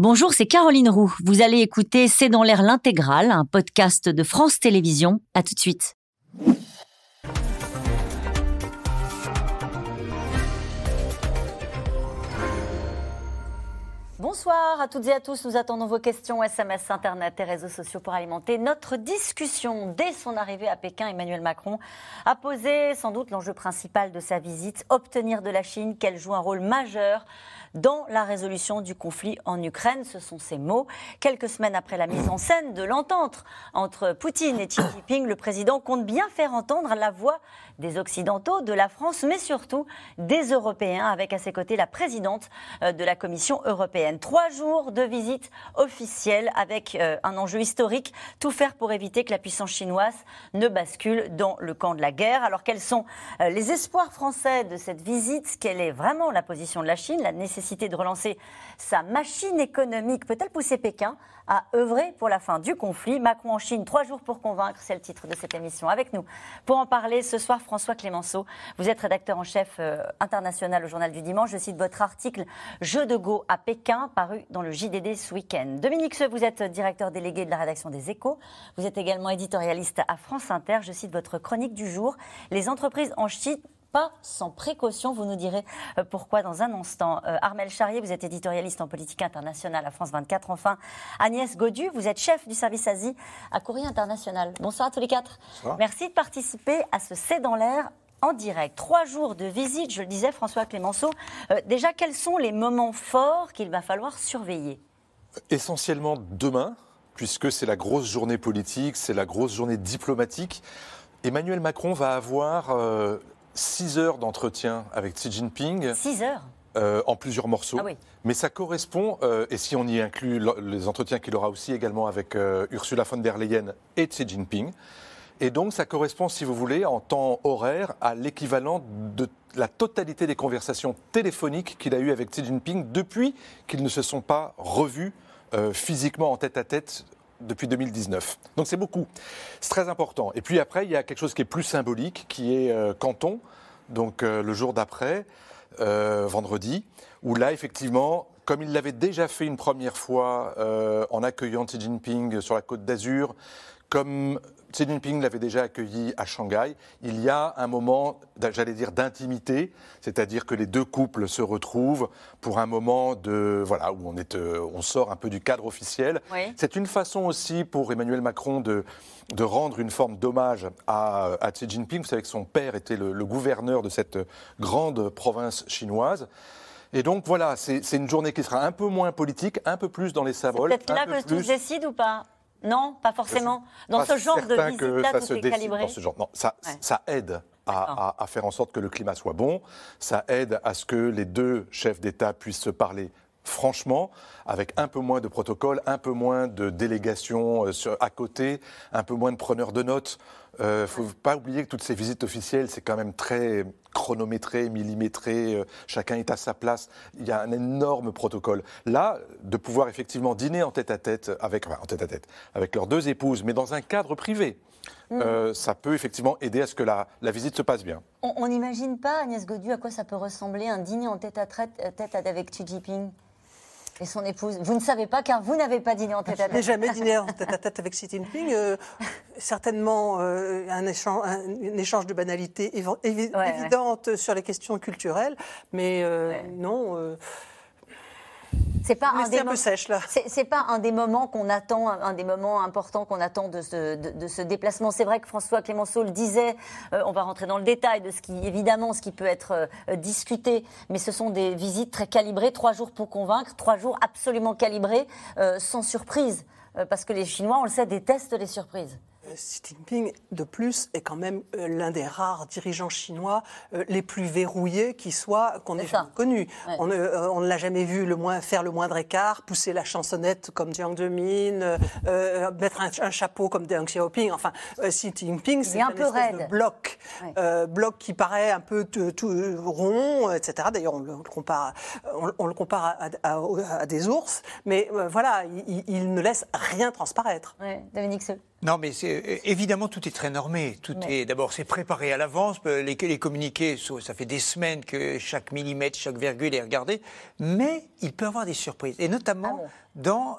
Bonjour, c'est Caroline Roux. Vous allez écouter C'est dans l'air l'intégrale, un podcast de France Télévisions. À tout de suite. Bonsoir à toutes et à tous. Nous attendons vos questions, SMS, Internet et réseaux sociaux pour alimenter notre discussion. Dès son arrivée à Pékin, Emmanuel Macron a posé sans doute l'enjeu principal de sa visite, obtenir de la Chine qu'elle joue un rôle majeur dans la résolution du conflit en Ukraine. Ce sont ces mots. Quelques semaines après la mise en scène de l'entente entre Poutine et Xi Jinping, le président compte bien faire entendre la voix des Occidentaux, de la France, mais surtout des Européens, avec à ses côtés la présidente euh, de la Commission européenne. Trois jours de visite officielle avec euh, un enjeu historique, tout faire pour éviter que la puissance chinoise ne bascule dans le camp de la guerre. Alors quels sont euh, les espoirs français de cette visite? Quelle est vraiment la position de la Chine La nécessité de relancer sa machine économique peut-elle pousser Pékin à œuvrer pour la fin du conflit? Macron en Chine, trois jours pour convaincre, c'est le titre de cette émission. Avec nous, pour en parler ce soir, François Clémenceau. Vous êtes rédacteur en chef euh, international au Journal du Dimanche. Je cite votre article Jeu de Go à Pékin, paru dans le JDD ce week-end. Dominique Seux, vous êtes directeur délégué de la rédaction des Échos. Vous êtes également éditorialiste à France Inter. Je cite votre chronique du jour Les entreprises en Chine pas sans précaution. Vous nous direz euh, pourquoi dans un instant. Euh, Armel Charrier, vous êtes éditorialiste en politique internationale à France 24. Enfin, Agnès Godu, vous êtes chef du service Asie à Courrier International. Bonsoir à tous les quatre. Merci de participer à ce C'est dans l'air en direct. Trois jours de visite, je le disais, François Clémenceau. Euh, déjà, quels sont les moments forts qu'il va falloir surveiller? Essentiellement demain, puisque c'est la grosse journée politique, c'est la grosse journée diplomatique. Emmanuel Macron va avoir 6 heures d'entretien avec Xi Jinping. 6 heures euh, en plusieurs morceaux. Ah Mais ça correspond, euh, et si on y inclut les entretiens qu'il aura aussi également avec euh, Ursula von der Leyen et Xi Jinping, et donc ça correspond, si vous voulez, en temps horaire à l'équivalent de la totalité des conversations téléphoniques qu'il a eues avec Xi Jinping depuis qu'ils ne se sont pas revus physiquement en tête à tête depuis 2019. Donc c'est beaucoup. C'est très important. Et puis après, il y a quelque chose qui est plus symbolique, qui est euh, Canton, donc euh, le jour d'après, euh, vendredi, où là, effectivement, comme il l'avait déjà fait une première fois en accueillant Xi Jinping sur la côte d'Azur, comme Xi Jinping l'avait déjà accueilli à Shanghai. Il y a un moment, j'allais dire, d'intimité, c'est-à-dire que les deux couples se retrouvent pour un moment de voilà où on est, euh, on sort un peu du cadre officiel. C'est une façon aussi pour Emmanuel Macron de de rendre une forme d'hommage à, Xi Jinping. Vous savez que son père était le, gouverneur de cette grande province chinoise. Et donc voilà, c'est une journée qui sera un peu moins politique, un peu plus dans les savoles. Peut-être là que tout se décide ou pas? Non, pas forcément. Dans ce genre de visite-là, tout est calibré. ce genre. Non, ça, ça aide à, à, faire en sorte que le climat soit bon. Ça aide à ce que les deux chefs d'État puissent se parler franchement, avec un peu moins de protocoles, un peu moins de délégations euh, à côté, un peu moins de preneurs de notes. Il euh, ne faut pas oublier que toutes ces visites officielles, c'est quand même très chronométré, millimétré, euh, chacun est à sa place. Il y a un énorme protocole. Là, de pouvoir effectivement dîner en tête à tête avec, en tête à tête, avec leurs deux épouses, mais dans un cadre privé. Mm. ça peut effectivement aider à ce que la, la visite se passe bien. On n'imagine pas, Agnès Godu, à quoi ça peut ressembler un dîner en tête à tête avec Xi Jinping? Et son épouse. Vous ne savez pas car vous n'avez pas dîné en tête à tête. Je n'ai jamais dîné en tête à tête avec Xi Jinping. Euh, certainement euh, un, échange, un, échange, de banalités évidentes sur les questions culturelles, mais euh, non. C'est pas un, des un peu sèche là. C'est pas un des moments qu'on attend, un des moments importants qu'on attend de ce, de, ce déplacement. C'est vrai que François Clémenceau le disait. Euh, on va rentrer dans le détail de ce qui, évidemment, ce qui peut être euh, discuté, mais ce sont des visites très calibrées, trois jours pour convaincre, trois jours absolument calibrés, euh, sans surprise, parce que les Chinois, on le sait, détestent les surprises. Xi Jinping, de plus, est quand même euh, l'un des rares dirigeants chinois euh, les plus verrouillés qui soit qu'on ait jamais connu. On, euh, on, ne l'a jamais vu le moins, faire le moindre écart, pousser la chansonnette comme Jiang Zemin, mettre un, chapeau comme Deng Xiaoping. Enfin, Xi Jinping, c'est un, peu de bloc, bloc qui paraît un peu tout, rond, etc. D'ailleurs, on le compare, on, le compare à, des ours, mais voilà, il, ne laisse rien transparaître. Dominique Non, mais c'est, évidemment, tout est très normé. Tout est d'abord, c'est préparé à l'avance. Les, les communiqués, ça fait des semaines que chaque millimètre, chaque virgule est regardé. Mais il peut y avoir des surprises, et notamment ah dans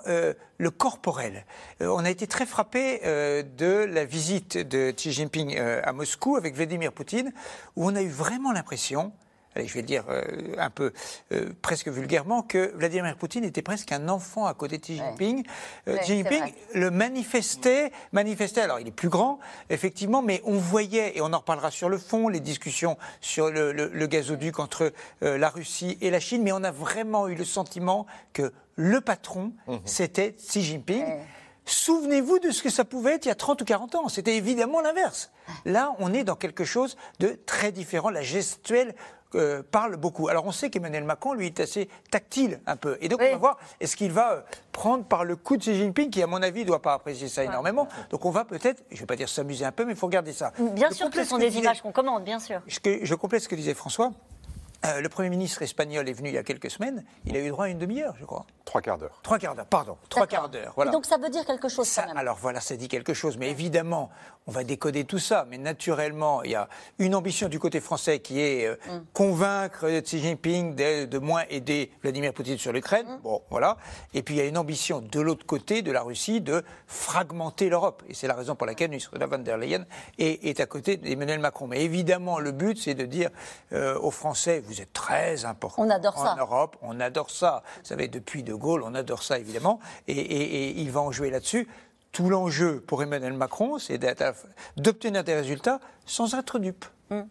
le corporel. on a été très frappé de la visite de Xi Jinping à Moscou avec Vladimir Poutine, où on a eu vraiment l'impression allez, je vais le dire euh, un peu euh, presque vulgairement, que Vladimir Poutine était presque un enfant à côté de Xi Jinping. Euh, Xi Jinping le manifestait, manifestait, alors il est plus grand, effectivement, mais on voyait, et on en reparlera sur le fond, les discussions sur le, gazoduc entre la Russie et la Chine, mais on a vraiment eu le sentiment que le patron, mhm. c'était Xi Jinping. Souvenez-vous de ce que ça pouvait être il y a 30 ou 40 ans. C'était évidemment l'inverse. Là, on est dans quelque chose de très différent. La gestuelle euh, parle beaucoup. Alors on sait qu'Emmanuel Macron, lui, est assez tactile un peu. Et donc on va voir, est-ce qu'il va euh, prendre par le coup de Xi Jinping, qui à mon avis ne doit pas apprécier ça énormément. Donc on va peut-être, je ne vais pas dire s'amuser un peu, mais il faut regarder ça. Bien sûr que ce sont des images qu'on commande, bien sûr. Je, je complète ce que disait François. Euh, le Premier ministre espagnol est venu il y a quelques semaines. Il a eu droit à une demi-heure, je crois. Trois quarts d'heure. Trois quarts d'heure, pardon. Trois quarts d'heure. Voilà. donc ça veut dire quelque chose ça, quand même. Alors voilà, ça dit quelque chose. Mais évidemment, on va décoder tout ça. Mais naturellement, il y a une ambition du côté français qui est euh, mm. convaincre Xi Jinping de, moins aider Vladimir Poutine sur l'Ukraine. Mm. Bon, voilà. Et puis il y a une ambition de l'autre côté de la Russie de fragmenter l'Europe. Et c'est la raison pour laquelle Ursula von der Leyen est, à côté d'Emmanuel Macron. Mais évidemment, le but, c'est de dire euh, aux Français, vous êtes très importants on adore en Europe, on adore ça. Vous savez, depuis De Gaulle, on adore ça évidemment. et il va en jouer là-dessus tout l'enjeu pour Emmanuel Macron, c'est d'obtenir des résultats sans être dupe. Hmm.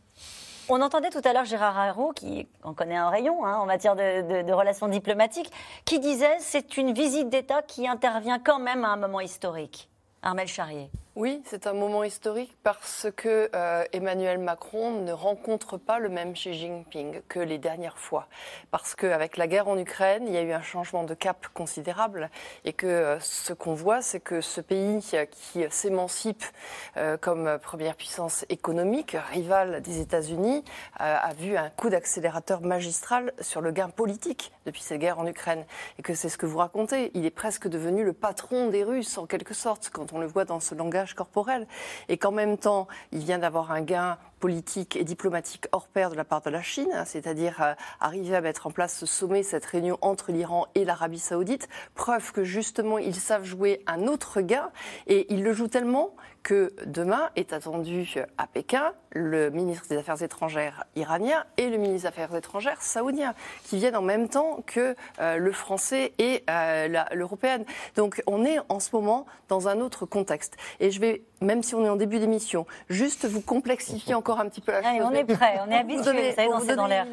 On entendait tout à l'heure Gérard Haro, qui en connaît un rayon hein, en matière de, relations diplomatiques, qui disait c'est une visite d'État qui intervient quand même à un moment historique. Armel Charrier. Oui, c'est un moment historique parce que euh, Emmanuel Macron ne rencontre pas le même Xi Jinping que les dernières fois. Parce qu'avec la guerre en Ukraine, il y a eu un changement de cap considérable et que euh, ce qu'on voit, c'est que ce pays qui s'émancipe euh, comme première puissance économique, rival des États-Unis, a vu un coup d'accélérateur magistral sur le gain politique depuis cette guerre en Ukraine. Et que c'est ce que vous racontez. Il est presque devenu le patron des Russes en quelque sorte quand on le voit dans ce langage corporel, et qu'en même temps, il vient d'avoir un gain politique et diplomatique hors pair de la part de la Chine, hein, c'est-à-dire euh, arriver à mettre en place ce sommet, cette réunion entre l'Iran et l'Arabie saoudite, preuve que justement ils savent jouer un autre gain, et ils le jouent tellement que demain est attendu à Pékin le ministre des Affaires étrangères iranien et le ministre des Affaires étrangères saoudien, qui viennent en même temps que euh, le français et euh, l'européenne. Donc on est en ce moment dans un autre contexte. Et je vais, même si on est en début d'émission, juste vous complexifier encore un petit peu la chose. on est prêt, on est habitué, vous dans l'air.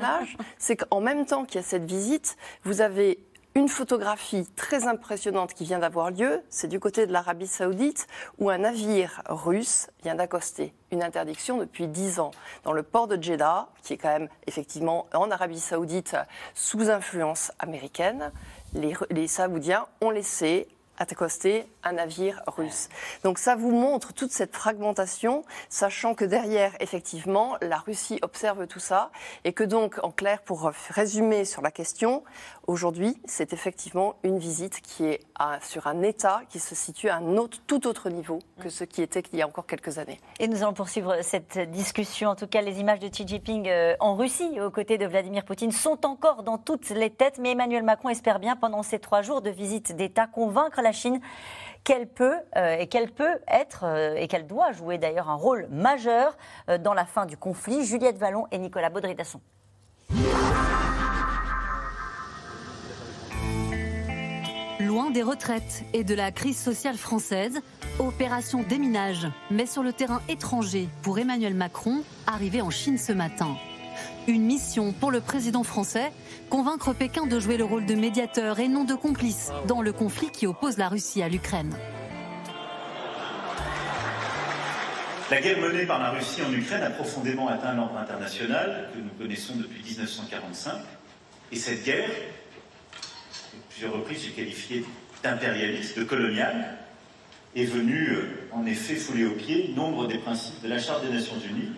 C'est qu'en même temps qu'il y a cette visite, vous avez une photographie très impressionnante qui vient d'avoir lieu, c'est du côté de l'Arabie saoudite, où un navire russe vient d'accoster. Une interdiction depuis dix ans dans le port de Jeddah, qui est quand même effectivement en Arabie saoudite sous influence américaine. Les, les Saoudiens ont laissé accoster un navire russe. Donc ça vous montre toute cette fragmentation, sachant que derrière, effectivement, la Russie observe tout ça et que donc, en clair, pour résumer sur la question, aujourd'hui, c'est effectivement une visite qui est sur un État qui se situe à un tout autre niveau que ce qui était il y a encore quelques années. Et nous allons poursuivre cette discussion. En tout cas, les images de Xi Jinping euh, en Russie, aux côtés de Vladimir Poutine, sont encore dans toutes les têtes. Mais Emmanuel Macron espère bien, pendant ces trois jours de visite d'État, convaincre la Chine qu'elle peut euh, et qu'elle peut être euh, et qu'elle doit jouer d'ailleurs un rôle majeur euh, dans la fin du conflit. Juliette Vallon et Nicolas Baudry-Dasson. Loin des retraites et de la crise sociale française, opération déminage, mais sur le terrain étranger pour Emmanuel Macron, arrivé en Chine ce matin. Une mission pour le président français, convaincre Pékin de jouer le rôle de médiateur et non de complice dans le conflit qui oppose la Russie à l'Ukraine. La guerre menée par la Russie en Ukraine a profondément atteint l'ordre international que nous connaissons depuis 1945. Et cette guerre, à plusieurs reprises, j'ai qualifié d'impérialiste, de coloniale, est venue euh, en effet fouler aux pieds nombre des principes de la Charte des Nations Unies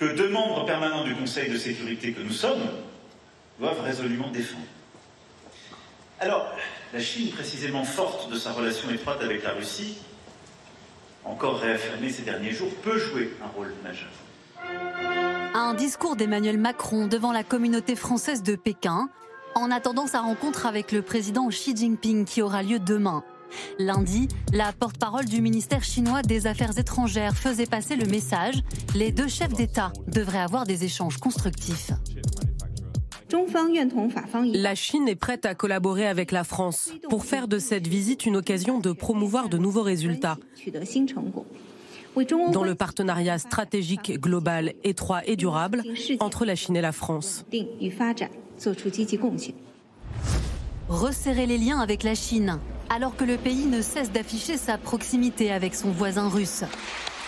que deux membres permanents du Conseil de sécurité que nous sommes doivent résolument défendre. Alors, la Chine, précisément forte de sa relation étroite avec la Russie, encore réaffirmé ces derniers jours, peut jouer un rôle majeur. Un discours d'Emmanuel Macron devant la communauté française de Pékin, en attendant sa rencontre avec le président Xi Jinping qui aura lieu demain. Lundi, la porte-parole du ministère chinois des Affaires étrangères faisait passer le message les deux chefs d'État devraient avoir des échanges constructifs. La Chine est prête à collaborer avec la France pour faire de cette visite une occasion de promouvoir de nouveaux résultats. Dans le partenariat stratégique global étroit et durable entre la Chine et la France. Resserrer les liens avec la Chine, alors que le pays ne cesse d'afficher sa proximité avec son voisin russe.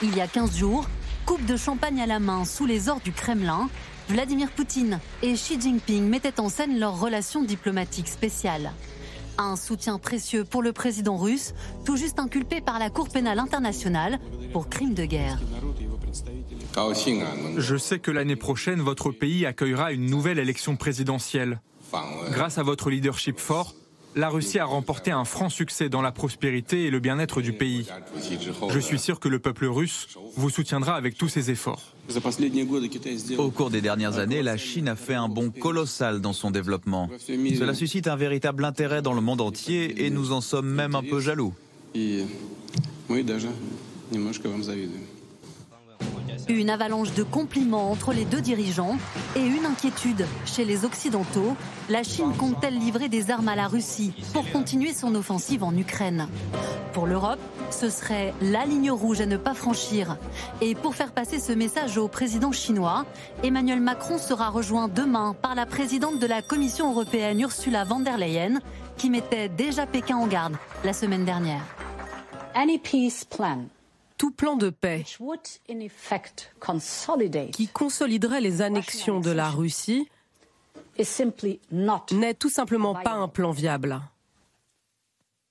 Il y a 15 jours, coupe de champagne à la main sous les ors du Kremlin, Vladimir Poutine et Xi Jinping mettaient en scène leur relation diplomatique spéciale. Un soutien précieux pour le président russe, tout juste inculpé par la Cour pénale internationale pour crimes de guerre. Je sais que l'année prochaine, votre pays accueillera une nouvelle élection présidentielle. Grâce à votre leadership fort, la Russie a remporté un franc succès dans la prospérité et le bien-être du pays. Je suis sûr que le peuple russe vous soutiendra avec tous ses efforts. Au cours des dernières années, la Chine a fait un bond colossal dans son développement. Cela suscite un véritable intérêt dans le monde entier et nous en sommes même un peu jaloux. Une avalanche de compliments entre les deux dirigeants et une inquiétude chez les Occidentaux. La Chine compte-t-elle livrer des armes à la Russie pour continuer son offensive en Ukraine? Pour l'Europe, ce serait la ligne rouge à ne pas franchir. Et pour faire passer ce message au président chinois, Emmanuel Macron sera rejoint demain par la présidente de la Commission européenne Ursula von der Leyen, qui mettait déjà Pékin en garde la semaine dernière. Any peace plan? Tout plan de paix qui consoliderait les annexions de la Russie n'est tout simplement pas un plan viable.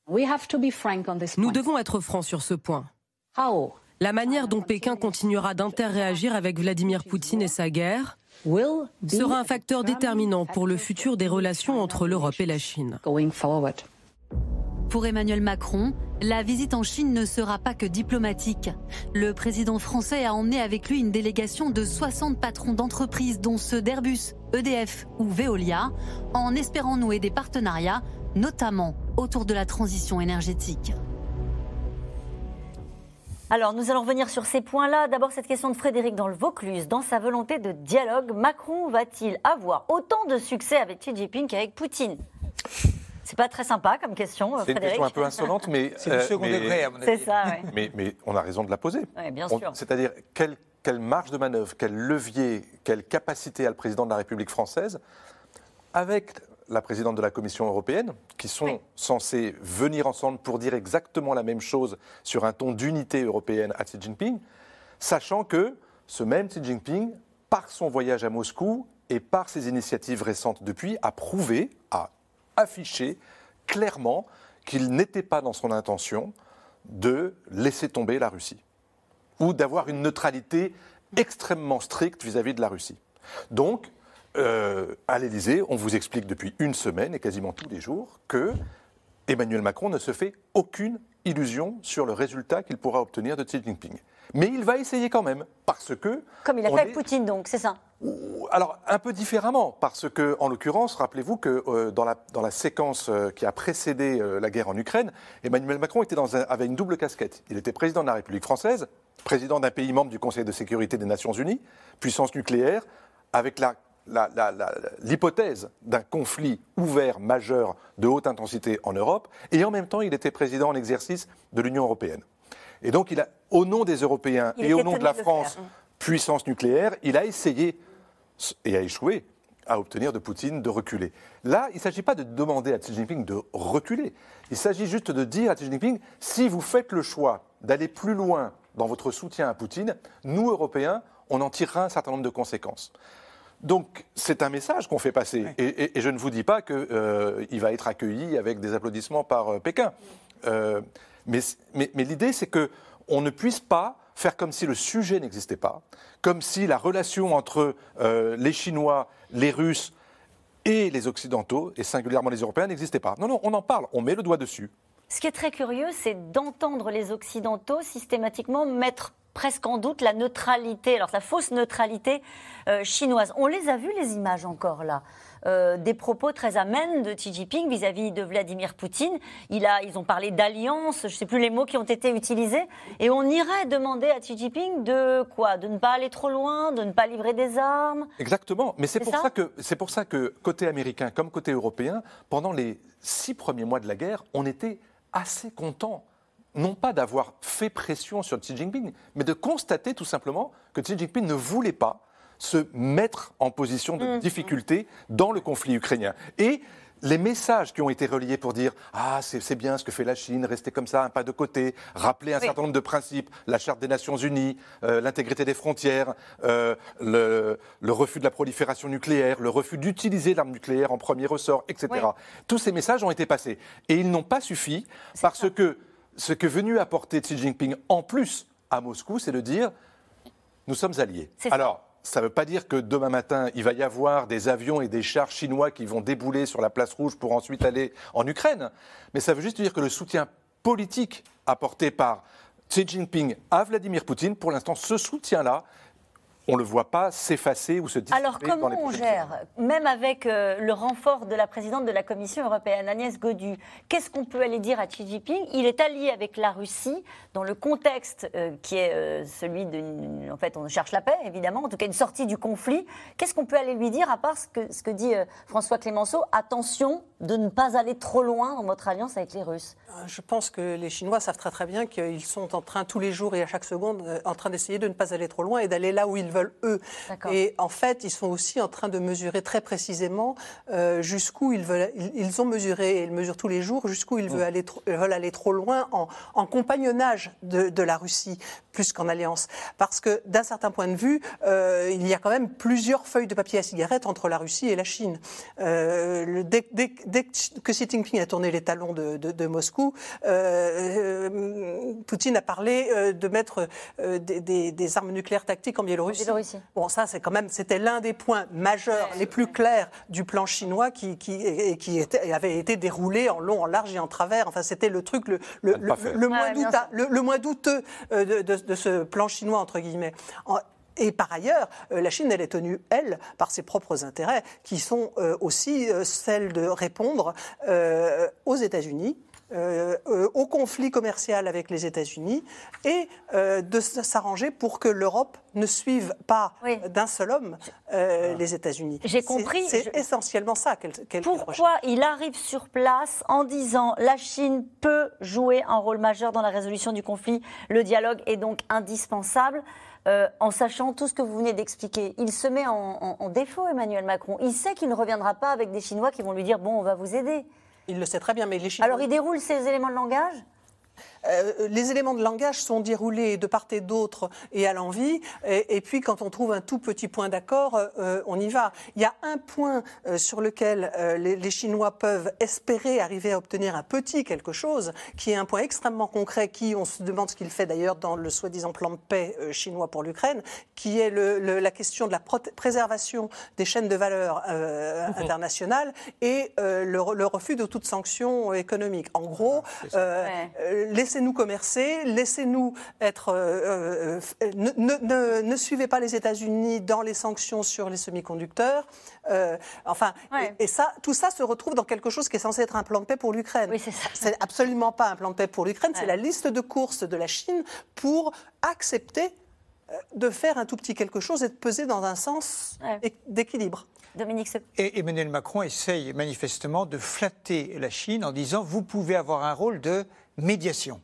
Nous devons être francs sur ce point. La manière dont Pékin continuera d'interréagir avec Vladimir Poutine et sa guerre sera un facteur déterminant pour le futur des relations entre l'Europe et la Chine. Pour Emmanuel Macron, la visite en Chine ne sera pas que diplomatique. Le président français a emmené avec lui une délégation de 60 patrons d'entreprises, dont ceux d'Airbus, EDF ou Veolia, en espérant nouer des partenariats, notamment autour de la transition énergétique. Alors, nous allons revenir sur ces points-là. D'abord, cette question de Frédéric dans le Vaucluse. Dans sa volonté de dialogue, Macron va-t-il avoir autant de succès avec Xi Jinping qu'avec Poutine? C'est pas très sympa comme question, C'est une question un peu insolente, mais. C'est du euh, second degré, à mon avis. C'est ça, oui. Mais, on a raison de la poser. Oui, bien sûr. C'est-à-dire, quelle, quelle marge de manœuvre, quel levier, quelle capacité a le président de la République française avec la présidente de la Commission européenne, qui sont censés venir ensemble pour dire exactement la même chose sur un ton d'unité européenne à Xi Jinping, sachant que ce même Xi Jinping, par son voyage à Moscou et par ses initiatives récentes depuis, a prouvé, a affiché clairement qu'il n'était pas dans son intention de laisser tomber la Russie ou d'avoir une neutralité extrêmement stricte vis-à-vis de la Russie. Donc, euh, à l'Élysée, on vous explique depuis une semaine et quasiment tous les jours que Emmanuel Macron ne se fait aucune illusion sur le résultat qu'il pourra obtenir de Xi Jinping. Mais il va essayer quand même, parce que... Comme il a fait avec Poutine, donc, c'est ça alors, un peu différemment, parce que, en l'occurrence, rappelez-vous que euh, dans, la, dans, la, séquence euh, qui a précédé euh, la guerre en Ukraine, Emmanuel Macron était dans un, avait une double casquette. Il était président de la République française, président d'un pays membre du Conseil de sécurité des Nations Unies, puissance nucléaire, avec l'hypothèse d'un conflit ouvert majeur de haute intensité en Europe, et en même temps, il était président en exercice de l'Union européenne. Et donc, il a, au nom des Européens et au nom de la France, puissance nucléaire, il a essayé et a échoué à obtenir de Poutine de reculer. Là, il ne s'agit pas de demander à Xi Jinping de reculer. Il s'agit juste de dire à Xi Jinping, si vous faites le choix d'aller plus loin dans votre soutien à Poutine, nous, Européens, on en tirera un certain nombre de conséquences. Donc c'est un message qu'on fait passer. Et, je ne vous dis pas qu'il euh, va être accueilli avec des applaudissements par euh, Pékin. Euh, mais, mais, mais l'idée, c'est qu'on ne puisse pas faire comme si le sujet n'existait pas, comme si la relation entre euh, les Chinois, les Russes et les Occidentaux, et singulièrement les Européens, n'existait pas. Non, non, on en parle, on met le doigt dessus. Ce qui est très curieux, c'est d'entendre les Occidentaux systématiquement mettre presque en doute la neutralité, alors la fausse neutralité euh, chinoise. On les a vus les images encore là. Euh, des propos très amènes de Xi Jinping vis-à-vis de Vladimir Poutine. Il a, ils ont parlé d'alliance, je ne sais plus les mots qui ont été utilisés. Et on irait demander à Xi Jinping de quoi? De ne pas aller trop loin, de ne pas livrer des armes? Exactement. Mais c'est pour ça, que c'est pour ça que côté américain comme côté européen, pendant les six premiers mois de la guerre, on était assez content non pas d'avoir fait pression sur Xi Jinping, mais de constater tout simplement que Xi Jinping ne voulait pas se mettre en position de mmh. difficulté dans le conflit ukrainien. Et les messages qui ont été reliés pour dire Ah, c'est bien ce que fait la Chine, rester comme ça, un pas de côté, rappeler un certain nombre de principes, la Charte des Nations Unies, euh, l'intégrité des frontières, euh, le, refus de la prolifération nucléaire, le refus d'utiliser l'arme nucléaire en premier ressort, etc. Tous ces messages ont été passés. Et ils n'ont pas suffi parce que ce que venu apporter Xi Jinping en plus à Moscou, c'est de dire nous sommes alliés. Alors, ça ne veut pas dire que demain matin, il va y avoir des avions et des chars chinois qui vont débouler sur la place rouge pour ensuite aller en Ukraine. Mais ça veut juste dire que le soutien politique apporté par Xi Jinping à Vladimir Poutine, pour l'instant, ce soutien-là on ne le voit pas s'effacer ou se dissiper Alors comment on gère, même avec euh, le renfort de la présidente de la Commission européenne, Agnès Godu, qu'est-ce qu'on peut aller dire à Xi Jinping? Il est allié avec la Russie dans le contexte euh, qui est euh, celui de... En fait, on cherche la paix, évidemment, en tout cas une sortie du conflit. Qu'est-ce qu'on peut aller lui dire, à part ce que, ce que dit François Clémenceau? Attention de ne pas aller trop loin dans votre alliance avec les Russes. Je pense que les Chinois savent très très bien qu'ils sont en train, tous les jours et à chaque seconde, en train d'essayer de ne pas aller trop loin et d'aller là où ils veulent eux. Et en fait, ils sont aussi en train de mesurer très précisément euh, jusqu'où ils veulent. Ils, ont mesuré, et ils mesurent tous les jours, jusqu'où ils veulent, aller, veulent aller trop loin en, compagnonnage de, la Russie plus qu'en alliance. Parce que d'un certain point de vue, euh, il y a quand même plusieurs feuilles de papier à cigarette entre la Russie et la Chine. Euh, dès, que Xi Jinping a tourné les talons de, Moscou, Poutine a parlé de mettre des, des, armes nucléaires tactiques en Biélorussie. Bon, ça, c'est quand même, c'était l'un des points majeurs, les plus clairs du plan chinois qui, qui, qui était, avait été déroulé en long, en large et en travers. Enfin, c'était le truc le, le, le, moins, le, moins douteux euh, de, de, ce plan chinois, entre guillemets. Et par ailleurs, euh, la Chine, elle est tenue, elle, par ses propres intérêts, qui sont euh, aussi celles de répondre aux États-Unis, euh, euh, au conflit commercial avec les États-Unis et euh, de s'arranger pour que l'Europe ne suive pas d'un seul homme les États-Unis. J'ai compris. C'est essentiellement ça qu'elle Pourquoi il arrive sur place en disant la Chine peut jouer un rôle majeur dans la résolution du conflit, le dialogue est donc indispensable en sachant tout ce que vous venez d'expliquer. Il se met en, en défaut, Emmanuel Macron. Il sait qu'il ne reviendra pas avec des Chinois qui vont lui dire bon, on va vous aider. Il le sait très bien, mais les Chinois... Alors il déroule ces éléments de langage? Euh, les éléments de langage sont déroulés de part et d'autre et à l'envie. Et, puis, quand on trouve un tout petit point d'accord, euh, on y va. Il y a un point euh, sur lequel les, Chinois peuvent espérer arriver à obtenir un petit quelque chose, qui est un point extrêmement concret, qui, on se demande ce qu'il fait d'ailleurs dans le soi-disant plan de paix chinois pour l'Ukraine, qui est la question de la préservation des chaînes de valeur mmh. internationales et le, refus de toute sanction économique. En gros, les laissez-nous commercer, laissez-nous être. Euh, euh, ne, suivez pas les États-Unis dans les sanctions sur les semi-conducteurs. Euh, enfin, et, ça, tout ça se retrouve dans quelque chose qui est censé être un plan de paix pour l'Ukraine. Oui, c'est C'est absolument pas un plan de paix pour l'Ukraine. C'est la liste de courses de la Chine pour accepter de faire un tout petit quelque chose et de peser dans un sens d'équilibre. Dominique Et Emmanuel Macron essaye manifestement de flatter la Chine en disant vous pouvez avoir un rôle de médiation.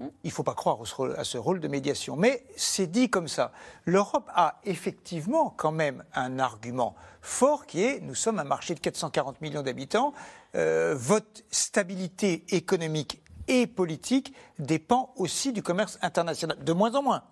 Il ne faut pas croire à ce rôle de médiation. Mais c'est dit comme ça. L'Europe a effectivement quand même un argument fort qui est, nous sommes un marché de 440 millions d'habitants, euh, votre stabilité économique et politique dépend aussi du commerce international, de moins en moins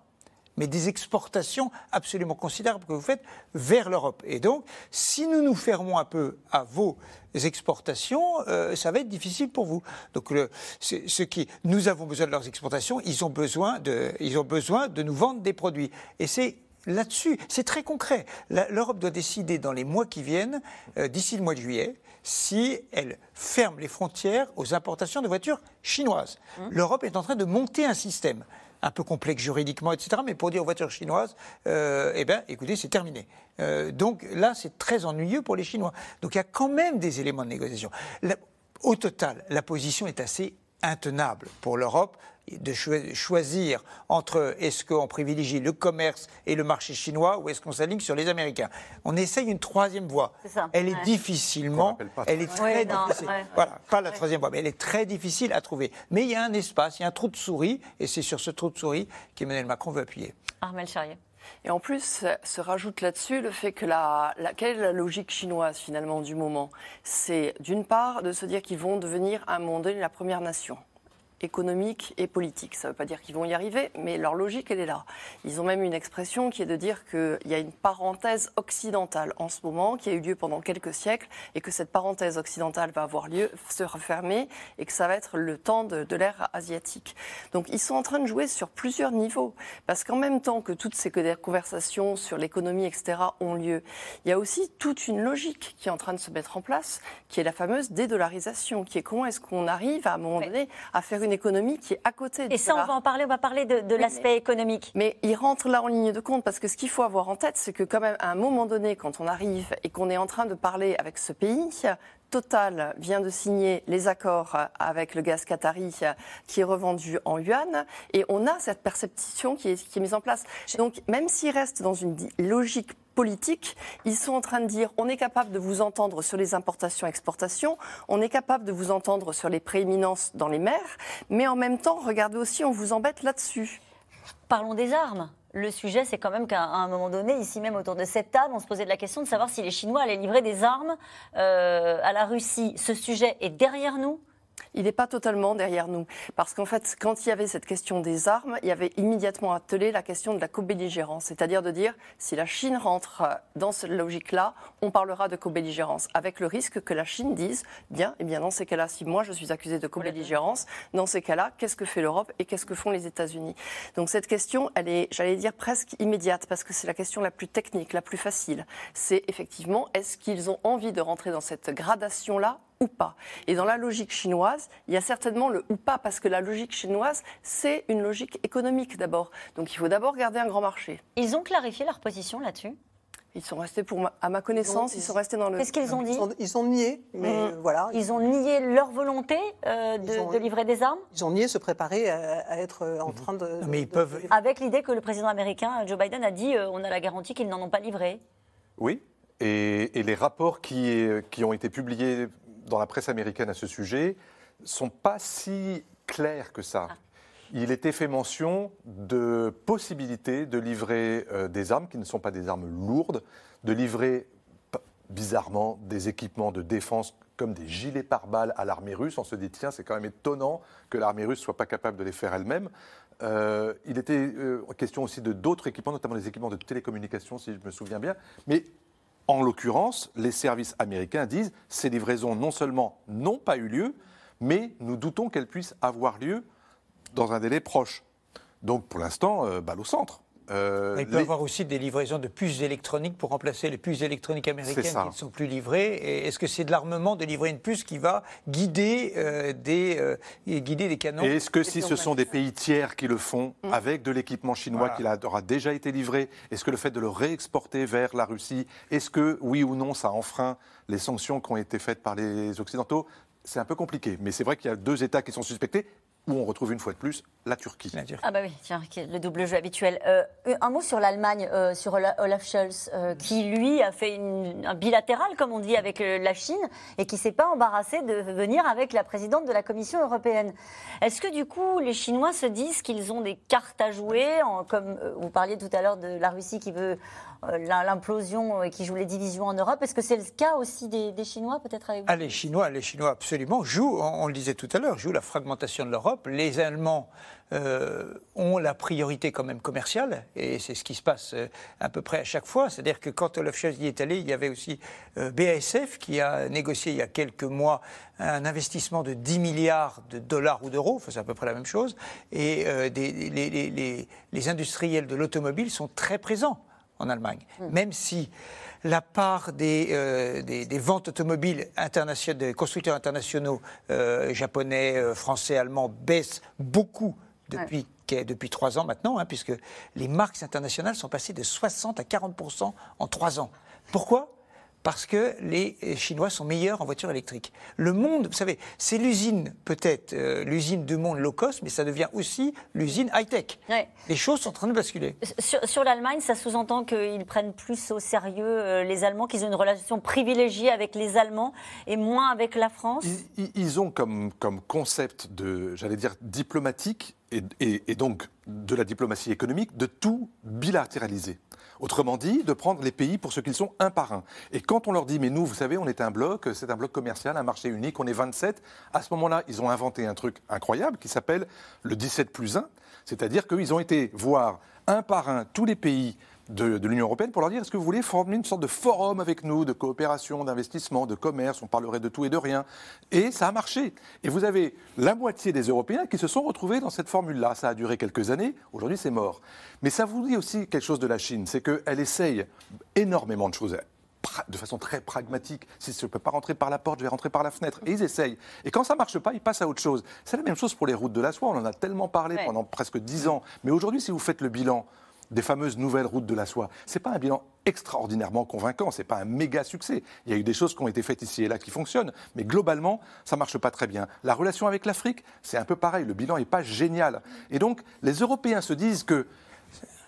mais des exportations absolument considérables que vous faites vers l'Europe. Et donc, si nous nous fermons un peu à vos exportations, euh, ça va être difficile pour vous. Donc, le, ce qui, nous avons besoin de leurs exportations, ils ont besoin de, ils ont besoin de nous vendre des produits. Et c'est là-dessus, c'est très concret. L'Europe doit décider dans les mois qui viennent, euh, d'ici le mois de juillet, si elle ferme les frontières aux importations de voitures chinoises. Mmh. L'Europe est en train de monter un système un peu complexe juridiquement, etc. Mais pour dire aux voitures chinoises, euh, eh bien, écoutez, c'est terminé. Euh, donc là, c'est très ennuyeux pour les Chinois. Donc il y a quand même des éléments de négociation. au total, la position est assez intenable pour l'Europe de choisir entre est-ce qu'on privilégie le commerce et le marché chinois ou est-ce qu'on s'aligne sur les Américains. On essaye une troisième voie. elle est difficilement, elle est très difficile. Voilà, pas la troisième voie, mais elle est très difficile à trouver. Mais il y a un espace, il y a un trou de souris, et c'est sur ce trou de souris qu'Emmanuel Macron veut appuyer. Armel Charrier. Et en plus, se rajoute là-dessus le fait que la, la, quelle est la logique chinoise finalement du moment? C'est d'une part de se dire qu'ils vont devenir à un moment donné la première nation économique et politique. Ça ne veut pas dire qu'ils vont y arriver, mais leur logique, elle est là. Ils ont même une expression qui est de dire qu'il y a une parenthèse occidentale en ce moment, qui a eu lieu pendant quelques siècles, et que cette parenthèse occidentale va avoir lieu, se refermer, et que ça va être le temps de, de l'ère asiatique. Donc ils sont en train de jouer sur plusieurs niveaux, parce qu'en même temps que toutes ces conversations sur l'économie, etc., ont lieu, il y a aussi toute une logique qui est en train de se mettre en place, qui est la fameuse dédollarisation, qui est comment est-ce qu'on arrive à un moment donné à faire une économie qui est à côté. Et ça, on va en parler, on va parler de, l'aspect économique. Mais il rentre là en ligne de compte parce que ce qu'il faut avoir en tête, c'est que quand même à un moment donné, quand on arrive et qu'on est en train de parler avec ce pays, Total vient de signer les accords avec le gaz qatari qui est revendu en yuan et on a cette perception qui est, qui est mise en place. Donc même s'il reste dans une logique politique, ils sont en train de dire on est capable de vous entendre sur les importations-exportations, on est capable de vous entendre sur les prééminences dans les mers, mais en même temps, regardez aussi, on vous embête là-dessus. Parlons des armes. Le sujet, c'est quand même qu'à un moment donné, ici même autour de cette table, on se posait de la question de savoir si les Chinois allaient livrer des armes euh, à la Russie. Ce sujet est derrière nous il n'est pas totalement derrière nous. Parce qu'en fait, quand il y avait cette question des armes, il y avait immédiatement attelé la question de la co-belligérance. C'est-à-dire de dire, si la Chine rentre dans cette logique-là, on parlera de co-belligérance. Avec le risque que la Chine dise, bien, eh bien dans ces cas-là, si moi je suis accusé de co-belligérance, dans ces cas-là, qu'est-ce que fait l'Europe et qu'est-ce que font les États-Unis? Donc cette question, elle est, j'allais dire, presque immédiate, parce que c'est la question la plus technique, la plus facile. C'est effectivement, est-ce qu'ils ont envie de rentrer dans cette gradation-là? Ou pas. Et dans la logique chinoise, il y a certainement le ou pas, parce que la logique chinoise, c'est une logique économique d'abord. Donc il faut d'abord garder un grand marché. Ils ont clarifié leur position là-dessus? Ils sont restés, pour à ma connaissance, ils, sont restés dans le. Qu'est-ce qu'ils ont dit? ils ont, nié, mais mmh. voilà. Ils ont nié leur volonté euh, de, livrer des armes? Ils ont nié se préparer à, être euh, en mmh. train de. Mais ils peuvent. Avec l'idée que le président américain Joe Biden a dit, euh, on a la garantie qu'ils n'en ont pas livré. Oui, et, et, les rapports qui, qui ont été publiés dans la presse américaine à ce sujet sont pas si clairs que ça. Ah. Il était fait mention de possibilités de livrer euh, des armes qui ne sont pas des armes lourdes, de livrer bizarrement des équipements de défense comme des gilets pare-balles à l'armée russe. On se dit, tiens, c'est quand même étonnant que l'armée russe ne soit pas capable de les faire elle-même. Euh, il était euh, question aussi de d'autres équipements, notamment des équipements de télécommunication, si je me souviens bien. Mais en l'occurrence, les services américains disent ces livraisons non seulement n'ont pas eu lieu, mais nous doutons qu'elles puissent avoir lieu dans un délai proche. Donc pour l'instant, euh, balle au centre. Euh, il peut y avoir aussi des livraisons de puces électroniques pour remplacer les puces électroniques américaines qui ne sont plus livrées. Est-ce que c'est de l'armement de livrer une puce qui va guider, euh, des, euh, guider des canons Et est-ce que si ce sont des pays tiers qui le font, mm. avec de l'équipement chinois qui aura déjà été livré, est-ce que le fait de le réexporter vers la Russie, est-ce que oui ou non ça enfreint les sanctions qui ont été faites par les Occidentaux? C'est un peu compliqué, mais c'est vrai qu'il y a deux États qui sont suspectés où on retrouve une fois de plus la Turquie. Ah bah oui, tiens, le double jeu habituel. Euh, un mot sur l'Allemagne, euh, sur Olaf Scholz, euh, qui lui a fait un bilatéral, comme on dit, avec la Chine, et qui s'est pas embarrassé de venir avec la présidente de la Commission européenne. Est-ce que du coup, les Chinois se disent qu'ils ont des cartes à jouer, comme vous parliez tout à l'heure de la Russie qui veut l'implosion et qui joue les divisions en Europe. Est-ce que c'est le cas aussi des, Chinois, peut-être avec vous? Ah, Les Chinois, les Chinois absolument jouent, on le disait tout à l'heure, jouent la fragmentation de l'Europe les Allemands euh, ont la priorité quand même commerciale, et c'est ce qui se passe euh, à peu près à chaque fois. C'est-à-dire que quand Olaf Scholz y est allé, il y avait aussi euh, BASF qui a négocié il y a quelques mois un investissement de 10 milliards de dollars ou d'euros, c'est à peu près la même chose, et les, industriels de l'automobile sont très présents en Allemagne. Hmm. Même si la part des, euh, des, ventes automobiles internationales, des constructeurs internationaux euh, japonais, euh, français, allemands baisse beaucoup depuis, depuis trois ans maintenant, hein, puisque les marques internationales sont passées de 60 à 40% en trois ans. Pourquoi? Parce que les Chinois sont meilleurs en voitures électriques. Le monde, vous savez, c'est l'usine, peut-être, euh, l'usine du monde low cost, mais ça devient aussi l'usine high-tech. Les choses sont en train de basculer. Sur, l'Allemagne, ça sous-entend qu'ils prennent plus au sérieux euh, les Allemands, qu'ils ont une relation privilégiée avec les Allemands et moins avec la France? Ils, ont comme, comme concept de, j'allais dire, diplomatique et, et donc de la diplomatie économique, de tout bilatéraliser. Autrement dit, de prendre les pays pour ce qu'ils sont un par un. Et quand on leur dit, mais nous, vous savez, on est un bloc, c'est un bloc commercial, un marché unique, on est 27, à ce moment-là, ils ont inventé un truc incroyable qui s'appelle le 17 plus 1, c'est-à-dire qu'ils ont été voir un par un tous les pays de, l'Union européenne pour leur dire est-ce que vous voulez former une sorte de forum avec nous, de coopération, d'investissement, de commerce, on parlerait de tout et de rien. Et ça a marché. Et vous avez la moitié des Européens qui se sont retrouvés dans cette formule-là. Ça a duré quelques années, aujourd'hui c'est mort. Mais ça vous dit aussi quelque chose de la Chine, c'est qu'elle essaye énormément de choses de façon très pragmatique. Si je ne peux pas rentrer par la porte, je vais rentrer par la fenêtre. Et ils essayent. Et quand ça ne marche pas, ils passent à autre chose. C'est la même chose pour les routes de la soie. On en a tellement parlé pendant presque dix ans. Mais aujourd'hui, si vous faites le bilan des fameuses nouvelles routes de la soie. Ce n'est pas un bilan extraordinairement convaincant, ce n'est pas un méga succès. Il y a eu des choses qui ont été faites ici et là qui fonctionnent, mais globalement, ça ne marche pas très bien. La relation avec l'Afrique, c'est un peu pareil, le bilan n'est pas génial. Et donc, les Européens se disent que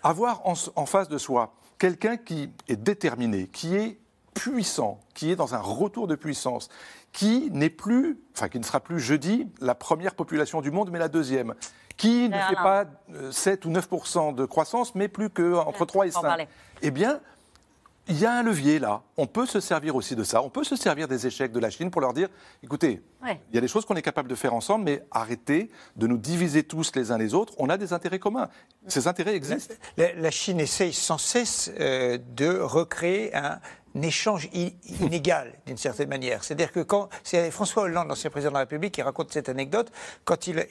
avoir en, face de soi quelqu'un qui est déterminé, qui est puissant, qui est dans un retour de puissance, qui n'est plus, enfin qui ne sera plus jeudi la première population du monde, mais la deuxième, qui ne fait pas 7 euh, ou 9% de croissance, mais plus qu'entre 3 et 5. Eh bien, il y a un levier là. On peut se servir aussi de ça. On peut se servir des échecs de la Chine pour leur dire écoutez, il y a des choses qu'on est capable de faire ensemble, mais arrêtez de nous diviser tous les uns les autres. On a des intérêts communs. Ces intérêts existent. La, Chine essaye sans cesse euh, de recréer un, échange inégal, d'une certaine manière. C'est-à-dire que quand c'est François Hollande, l'ancien président de la République, qui raconte cette anecdote, quand il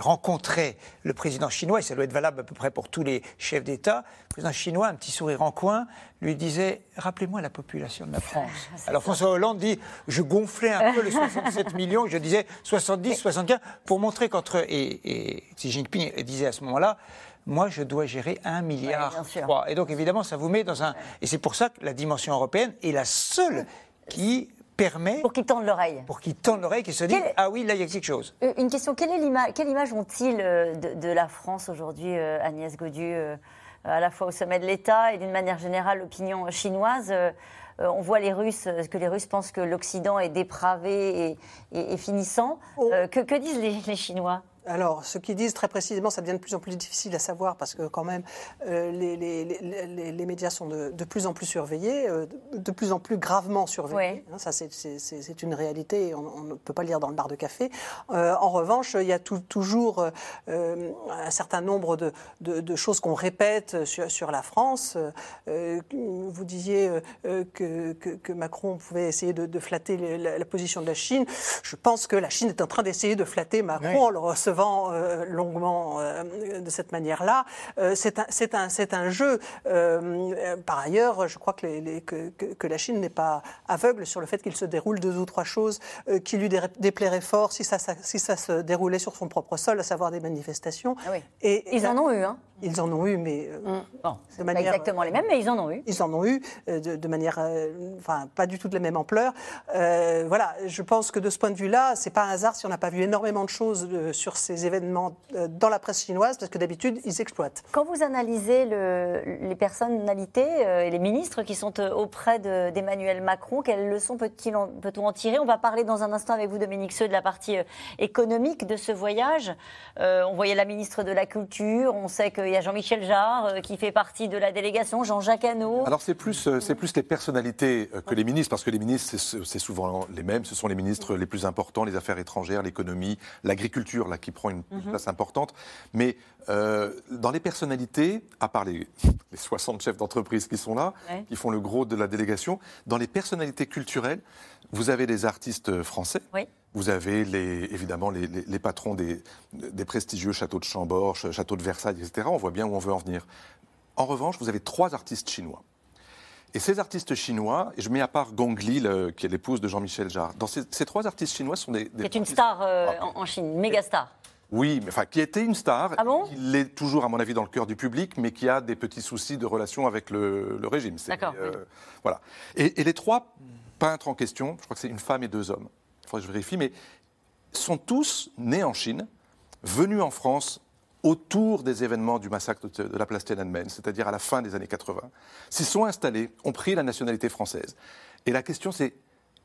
rencontrait le président chinois, et ça doit être valable à peu près pour tous les chefs d'État, le président chinois, un petit sourire en coin, lui disait Rappelez-moi la population de la France. Alors François Hollande dit Je gonflais un peu les 67 millions, je disais 70, 75, pour montrer qu'entre. Et, et Xi Jinping disait à ce moment-là moi, je dois gérer un milliard. et donc, évidemment, ça vous met dans un. Et c'est pour ça que la dimension européenne est la seule qui permet. Pour qu'ils tendent l'oreille. Pour qu'ils tendent l'oreille, qu'ils se disent Ah oui, là, il y a quelque chose. Euh, une question quelle, est l'image, quelle image ont-ils euh, de, la France aujourd'hui, euh, Agnès Gaudieu, à la fois au sommet de l'État et d'une manière générale, l'opinion chinoise on voit les Russes, que les Russes pensent que l'Occident est dépravé et, finissant. Oh. que, disent les Chinois? Alors, ce qu'ils disent très précisément, ça devient de plus en plus difficile à savoir parce que quand même, euh, les, les, médias sont de, plus en plus surveillés, euh, de plus en plus gravement surveillés. Hein, ça, c'est une réalité, on, ne peut pas le lire dans le bar de café. Euh, en revanche, il y a toujours un certain nombre de, choses qu'on répète sur, la France. vous disiez que, Macron pouvait essayer de, flatter la, position de la Chine. Je pense que la Chine est en train d'essayer de flatter Macron en le recevant euh, longuement euh, de cette manière-là. Euh, c'est un, un, un, jeu. par ailleurs, je crois que, les, que, que, la Chine n'est pas aveugle sur le fait qu'il se déroule deux ou trois choses qui lui déplairaient fort si ça, si ça se déroulait sur son propre sol, à savoir des manifestations. Ah Et, ils en ont eu, hein Ils en ont eu, mais mm. bon, de manière, pas exactement les mêmes, mais ils en ont eu. Ils en ont eu de, de manière, enfin, pas du tout de la même ampleur. voilà, je pense que de ce point de vue-là, c'est pas un hasard si on n'a pas vu énormément de choses sur ces événements euh, dans la presse chinoise, parce que d'habitude, ils exploitent. Quand vous analysez le, les personnalités euh, et les ministres qui sont euh, auprès d'Emmanuel Macron, quelles leçons peut-on peut en tirer? On va parler dans un instant avec vous, Dominique Seux, de la partie économique de ce voyage. on voyait la ministre de la Culture, on sait qu'il y a Jean-Michel Jarre qui fait partie de la délégation, Jean-Jacques Hano. Alors c'est plus, c'est plus les personnalités que les ministres, parce que les ministres, c'est souvent les mêmes, ce sont les ministres les plus importants, les affaires étrangères, l'économie, l'agriculture, là, qui prend une, mhm. place importante. Mais euh, dans les personnalités, à part les, 60 chefs d'entreprise qui sont là, qui font le gros de la délégation, dans les personnalités culturelles, vous avez des artistes français. Vous avez les, évidemment les, les, patrons des, des, prestigieux châteaux de Chambord, châteaux de Versailles, etc. On voit bien où on veut en venir. En revanche, vous avez trois artistes chinois. Et ces artistes chinois, et je mets à part Gong Li, qui est l'épouse de Jean-Michel Jarre, dans ces, trois artistes chinois sont des. C'est une star euh, en, Chine, une méga star. Oui, mais enfin, qui était une star, ah bon qui l'est toujours, à mon avis, dans le cœur du public, mais qui a des petits soucis de relation avec le, régime. D'accord. Euh, voilà. Et, les trois peintres en question, je crois que c'est une femme et deux hommes, il faudrait que je vérifie, mais sont tous nés en Chine, venus en France autour des événements du massacre de la place Tiananmen, c'est-à-dire à la fin des années 80, s'y sont installés, ont pris la nationalité française. Et la question, c'est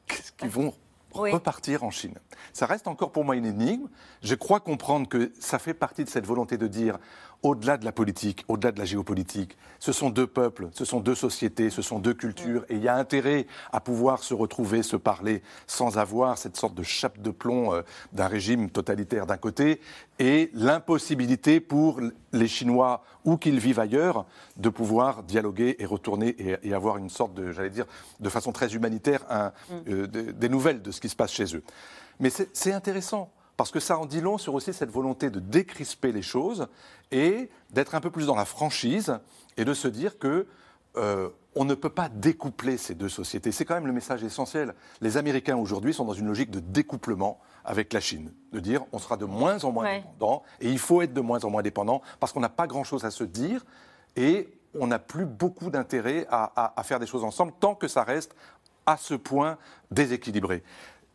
qu'est-ce qu'ils vont repartir en Chine? Ça reste encore pour moi une énigme. Je crois comprendre que ça fait partie de cette volonté de dire, au-delà de la politique, au-delà de la géopolitique, ce sont deux peuples, ce sont deux sociétés, ce sont deux cultures, et il y a intérêt à pouvoir se retrouver, se parler, sans avoir cette sorte de chape de plomb euh, d'un régime totalitaire d'un côté, et l'impossibilité pour les Chinois, où qu'ils vivent ailleurs, de pouvoir dialoguer et retourner et, avoir une sorte de, j'allais dire, de façon très humanitaire, mm. euh, des nouvelles de ce qui se passe chez eux. Mais c'est intéressant parce que ça en dit long sur aussi cette volonté de décrisper les choses et d'être un peu plus dans la franchise et de se dire que euh, on ne peut pas découpler ces deux sociétés. C'est quand même le message essentiel. Les Américains aujourd'hui sont dans une logique de découplement avec la Chine, de dire on sera de moins en moins dépendant et il faut être de moins en moins dépendant parce qu'on n'a pas grand-chose à se dire et on n'a plus beaucoup d'intérêt à, à faire des choses ensemble tant que ça reste à ce point déséquilibré.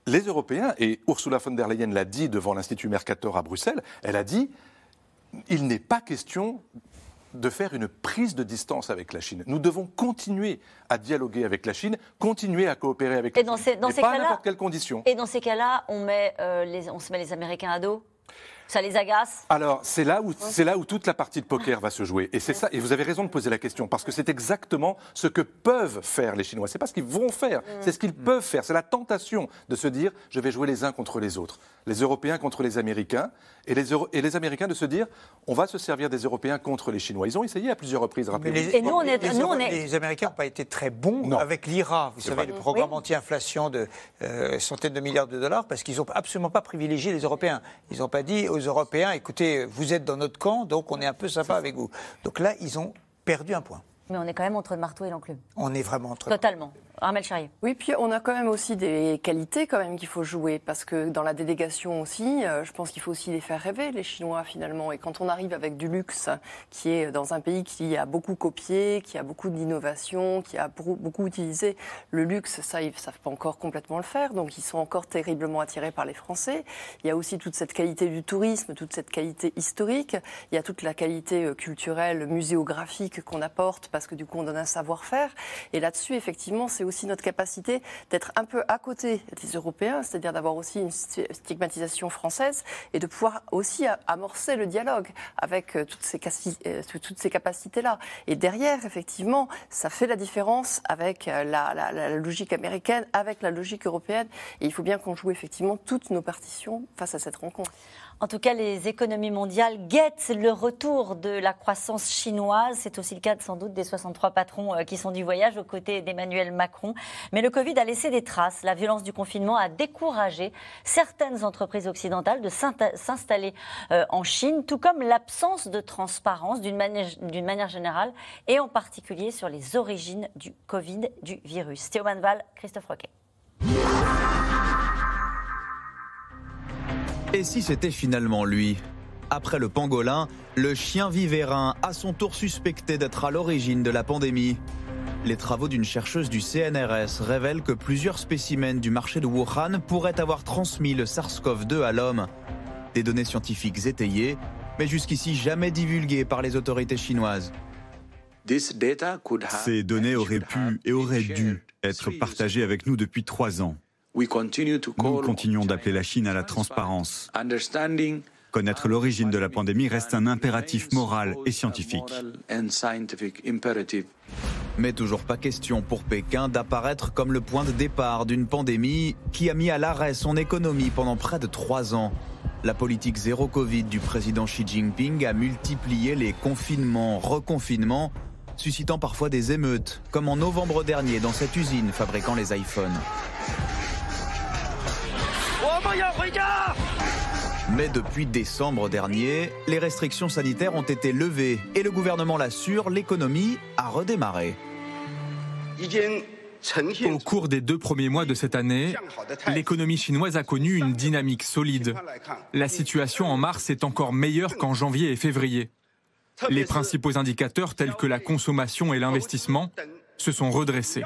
Les Européens, et Ursula von der Leyen l'a dit devant l'Institut Mercator à Bruxelles, elle a dit il n'est pas question de faire une prise de distance avec la Chine. Nous devons continuer à dialoguer avec la Chine, continuer à coopérer avec la Chine, dans mais pas à n'importe quelles conditions. Et dans ces cas-là, on, met, euh, on se met les Américains à dos? Ça les agace Alors, c'est là, où, c'est là où toute la partie de poker va se jouer. Et c'est ça, et vous avez raison de poser la question, parce que c'est exactement ce que peuvent faire les Chinois. C'est pas ce qu'ils vont faire, c'est ce qu'ils peuvent faire. C'est la tentation de se dire, je vais jouer les uns contre les autres. Les Européens contre les Américains, et les, et les Américains de se dire, on va se servir des Européens contre les Chinois. Ils ont essayé à plusieurs reprises, rappelez-vous. Et nous, on est, les, on est... les Américains n'ont pas été très bons avec l'IRA. Vous savez, le programme anti-inflation de euh, centaines de milliards de dollars, parce qu'ils n'ont absolument pas privilégié les Européens. Ils n'ont pas dit aux Européens, écoutez, vous êtes dans notre camp, donc on est un peu sympa avec vous. Donc là, ils ont perdu un point. Mais on est quand même entre le marteau et l'enclume. On est vraiment entre. Totalement. Armel Charrier. Oui, puis on a quand même aussi des qualités quand même qu'il faut jouer parce que dans la délégation aussi, euh, je pense qu'il faut aussi les faire rêver les Chinois finalement. Et quand on arrive avec du luxe, qui est dans un pays qui a beaucoup copié, qui a beaucoup d'innovation, qui a beaucoup utilisé le luxe, ça ils savent pas encore complètement le faire, donc ils sont encore terriblement attirés par les Français. Il y a aussi toute cette qualité du tourisme, toute cette qualité historique. Il y a toute la qualité euh, culturelle, muséographique qu'on apporte parce que du coup on donne un savoir-faire. Et là-dessus effectivement c'est aussi notre capacité d'être un peu à côté des Européens, c'est-à-dire d'avoir aussi une stigmatisation française et de pouvoir aussi amorcer le dialogue avec euh, toutes ces, euh, toutes ces capacités-là. Et derrière, effectivement, ça fait la différence avec euh, la, logique américaine, avec la logique européenne. Et il faut bien qu'on joue effectivement toutes nos partitions face à cette rencontre. En tout cas, les économies mondiales guettent le retour de la croissance chinoise. C'est aussi le cas sans doute des 63 patrons euh, qui sont du voyage aux côtés d'Emmanuel Macron. Mais le Covid a laissé des traces. La violence du confinement a découragé certaines entreprises occidentales de s'installer euh, en Chine, tout comme l'absence de transparence d'une manière, générale et en particulier sur les origines du Covid, du virus. Théo Manval, Christophe Roquet. Et si c'était finalement lui Après le pangolin, le chien vivérin, a son tour suspecté d'être à l'origine de la pandémie. Les travaux d'une chercheuse du CNRS révèlent que plusieurs spécimens du marché de Wuhan pourraient avoir transmis le SARS-CoV-2 à l'homme. Des données scientifiques étayées, mais jusqu'ici jamais divulguées par les autorités chinoises. Ces données auraient pu et auraient dû être partagées avec nous depuis trois ans. Nous continuons d'appeler la Chine à la transparence. Connaître l'origine de la pandémie reste un impératif moral et scientifique. Mais toujours pas question pour Pékin d'apparaître comme le point de départ d'une pandémie qui a mis à l'arrêt son économie pendant près de trois ans. La politique zéro Covid du président Xi Jinping a multiplié les confinements, reconfinements, suscitant parfois des émeutes, comme en novembre dernier dans cette usine fabriquant les iPhones. Mais depuis décembre dernier, les restrictions sanitaires ont été levées et le gouvernement l'assure, l'économie a redémarré. Au cours des deux premiers mois de cette année, l'économie chinoise a connu une dynamique solide. La situation en mars est encore meilleure qu'en janvier et février. Les principaux indicateurs tels que la consommation et l'investissement se sont redressés.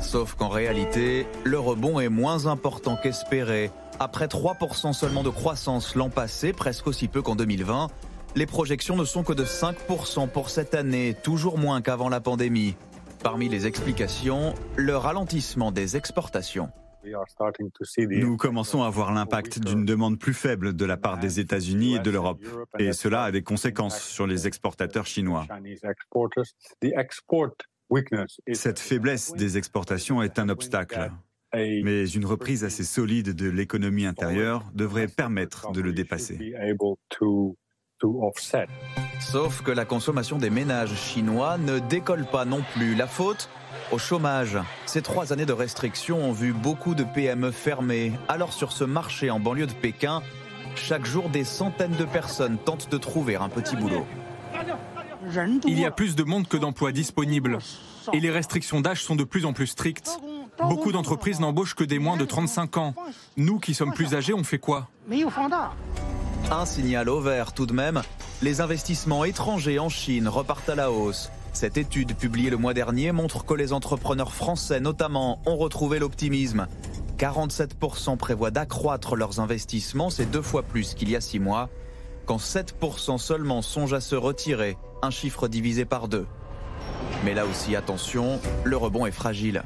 Sauf qu'en réalité, le rebond est moins important qu'espéré. Après 3% seulement de croissance l'an passé, presque aussi peu qu'en 2020, les projections ne sont que de 5% pour cette année, toujours moins qu'avant la pandémie. Parmi les explications, le ralentissement des exportations. Nous commençons à voir l'impact d'une demande plus faible de la part des États-Unis et de l'Europe, et cela a des conséquences sur les exportateurs chinois. Cette faiblesse des exportations est un obstacle, mais une reprise assez solide de l'économie intérieure devrait permettre de le dépasser. Sauf que la consommation des ménages chinois ne décolle pas non plus. La faute au chômage. Ces trois années de restrictions ont vu beaucoup de PME fermer. Alors sur ce marché en banlieue de Pékin, chaque jour des centaines de personnes tentent de trouver un petit boulot. Il y a plus de monde que d'emplois disponibles. Et les restrictions d'âge sont de plus en plus strictes. Beaucoup d'entreprises n'embauchent que des moins de 35 ans. Nous qui sommes plus âgés, on fait quoi? Un signal au vert tout de même, les investissements étrangers en Chine repartent à la hausse. Cette étude publiée le mois dernier montre que les entrepreneurs français notamment ont retrouvé l'optimisme. 47% prévoient d'accroître leurs investissements, c'est deux fois plus qu'il y a six mois, quand 7% seulement songent à se retirer, un chiffre divisé par deux. Mais là aussi, attention, le rebond est fragile.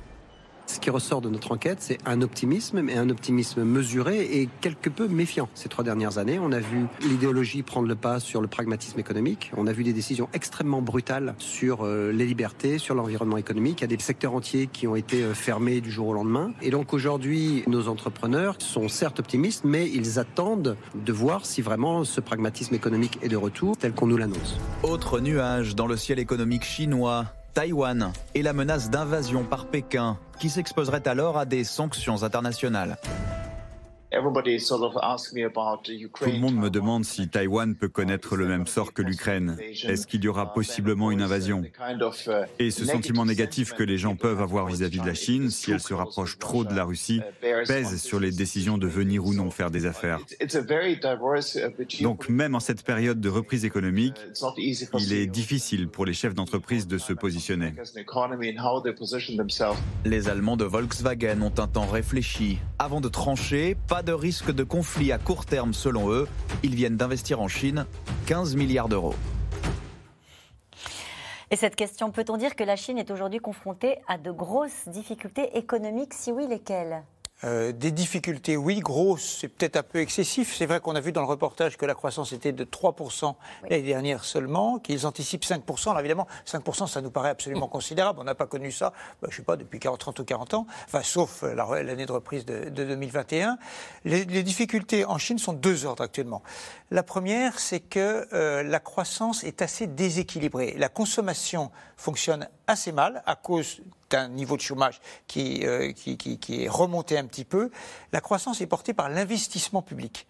Ce qui ressort de notre enquête, c'est un optimisme, mais un optimisme mesuré et quelque peu méfiant. Ces trois dernières années, on a vu l'idéologie prendre le pas sur le pragmatisme économique. On a vu des décisions extrêmement brutales sur euh, les libertés, sur l'environnement économique. Il y a des secteurs entiers qui ont été euh, fermés du jour au lendemain. Et donc aujourd'hui, nos entrepreneurs sont certes optimistes, mais ils attendent de voir si vraiment ce pragmatisme économique est de retour tel qu'on nous l'annonce. Autre nuage dans le ciel économique chinois. Taïwan et la menace d'invasion par Pékin, qui s'exposerait alors à des sanctions internationales. Tout le monde me demande si Taïwan peut connaître le même sort que l'Ukraine. Est-ce qu'il y aura possiblement une invasion Et ce sentiment négatif que les gens peuvent avoir vis-à-vis de la Chine, si elle se rapproche trop de la Russie, pèse sur les décisions de venir ou non faire des affaires. Donc même en cette période de reprise économique, il est difficile pour les chefs d'entreprise de se positionner. Les Allemands de Volkswagen ont un temps réfléchi avant de trancher. Pas de risque de conflit à court terme selon eux. Ils viennent d'investir en Chine 15 milliards d'euros. Et cette question, peut-on dire que la Chine est aujourd'hui confrontée à de grosses difficultés économiques? Si oui, lesquelles? Euh, des difficultés, oui, grosses, c'est peut-être un peu excessif. C'est vrai qu'on a vu dans le reportage que la croissance était de 3% l'année dernière seulement, qu'ils anticipent 5%. Alors évidemment, 5%, ça nous paraît absolument considérable. On n'a pas connu ça, bah, je ne sais pas, depuis 40, 30 ou 40 ans, enfin, sauf euh, l'année de reprise de, 2021. Les, difficultés en Chine sont deux ordres actuellement. La première, c'est que euh, la croissance est assez déséquilibrée. La consommation fonctionne assez mal à cause d'un niveau de chômage euh, qui, qui, est remonté un petit peu. La croissance est portée par l'investissement public.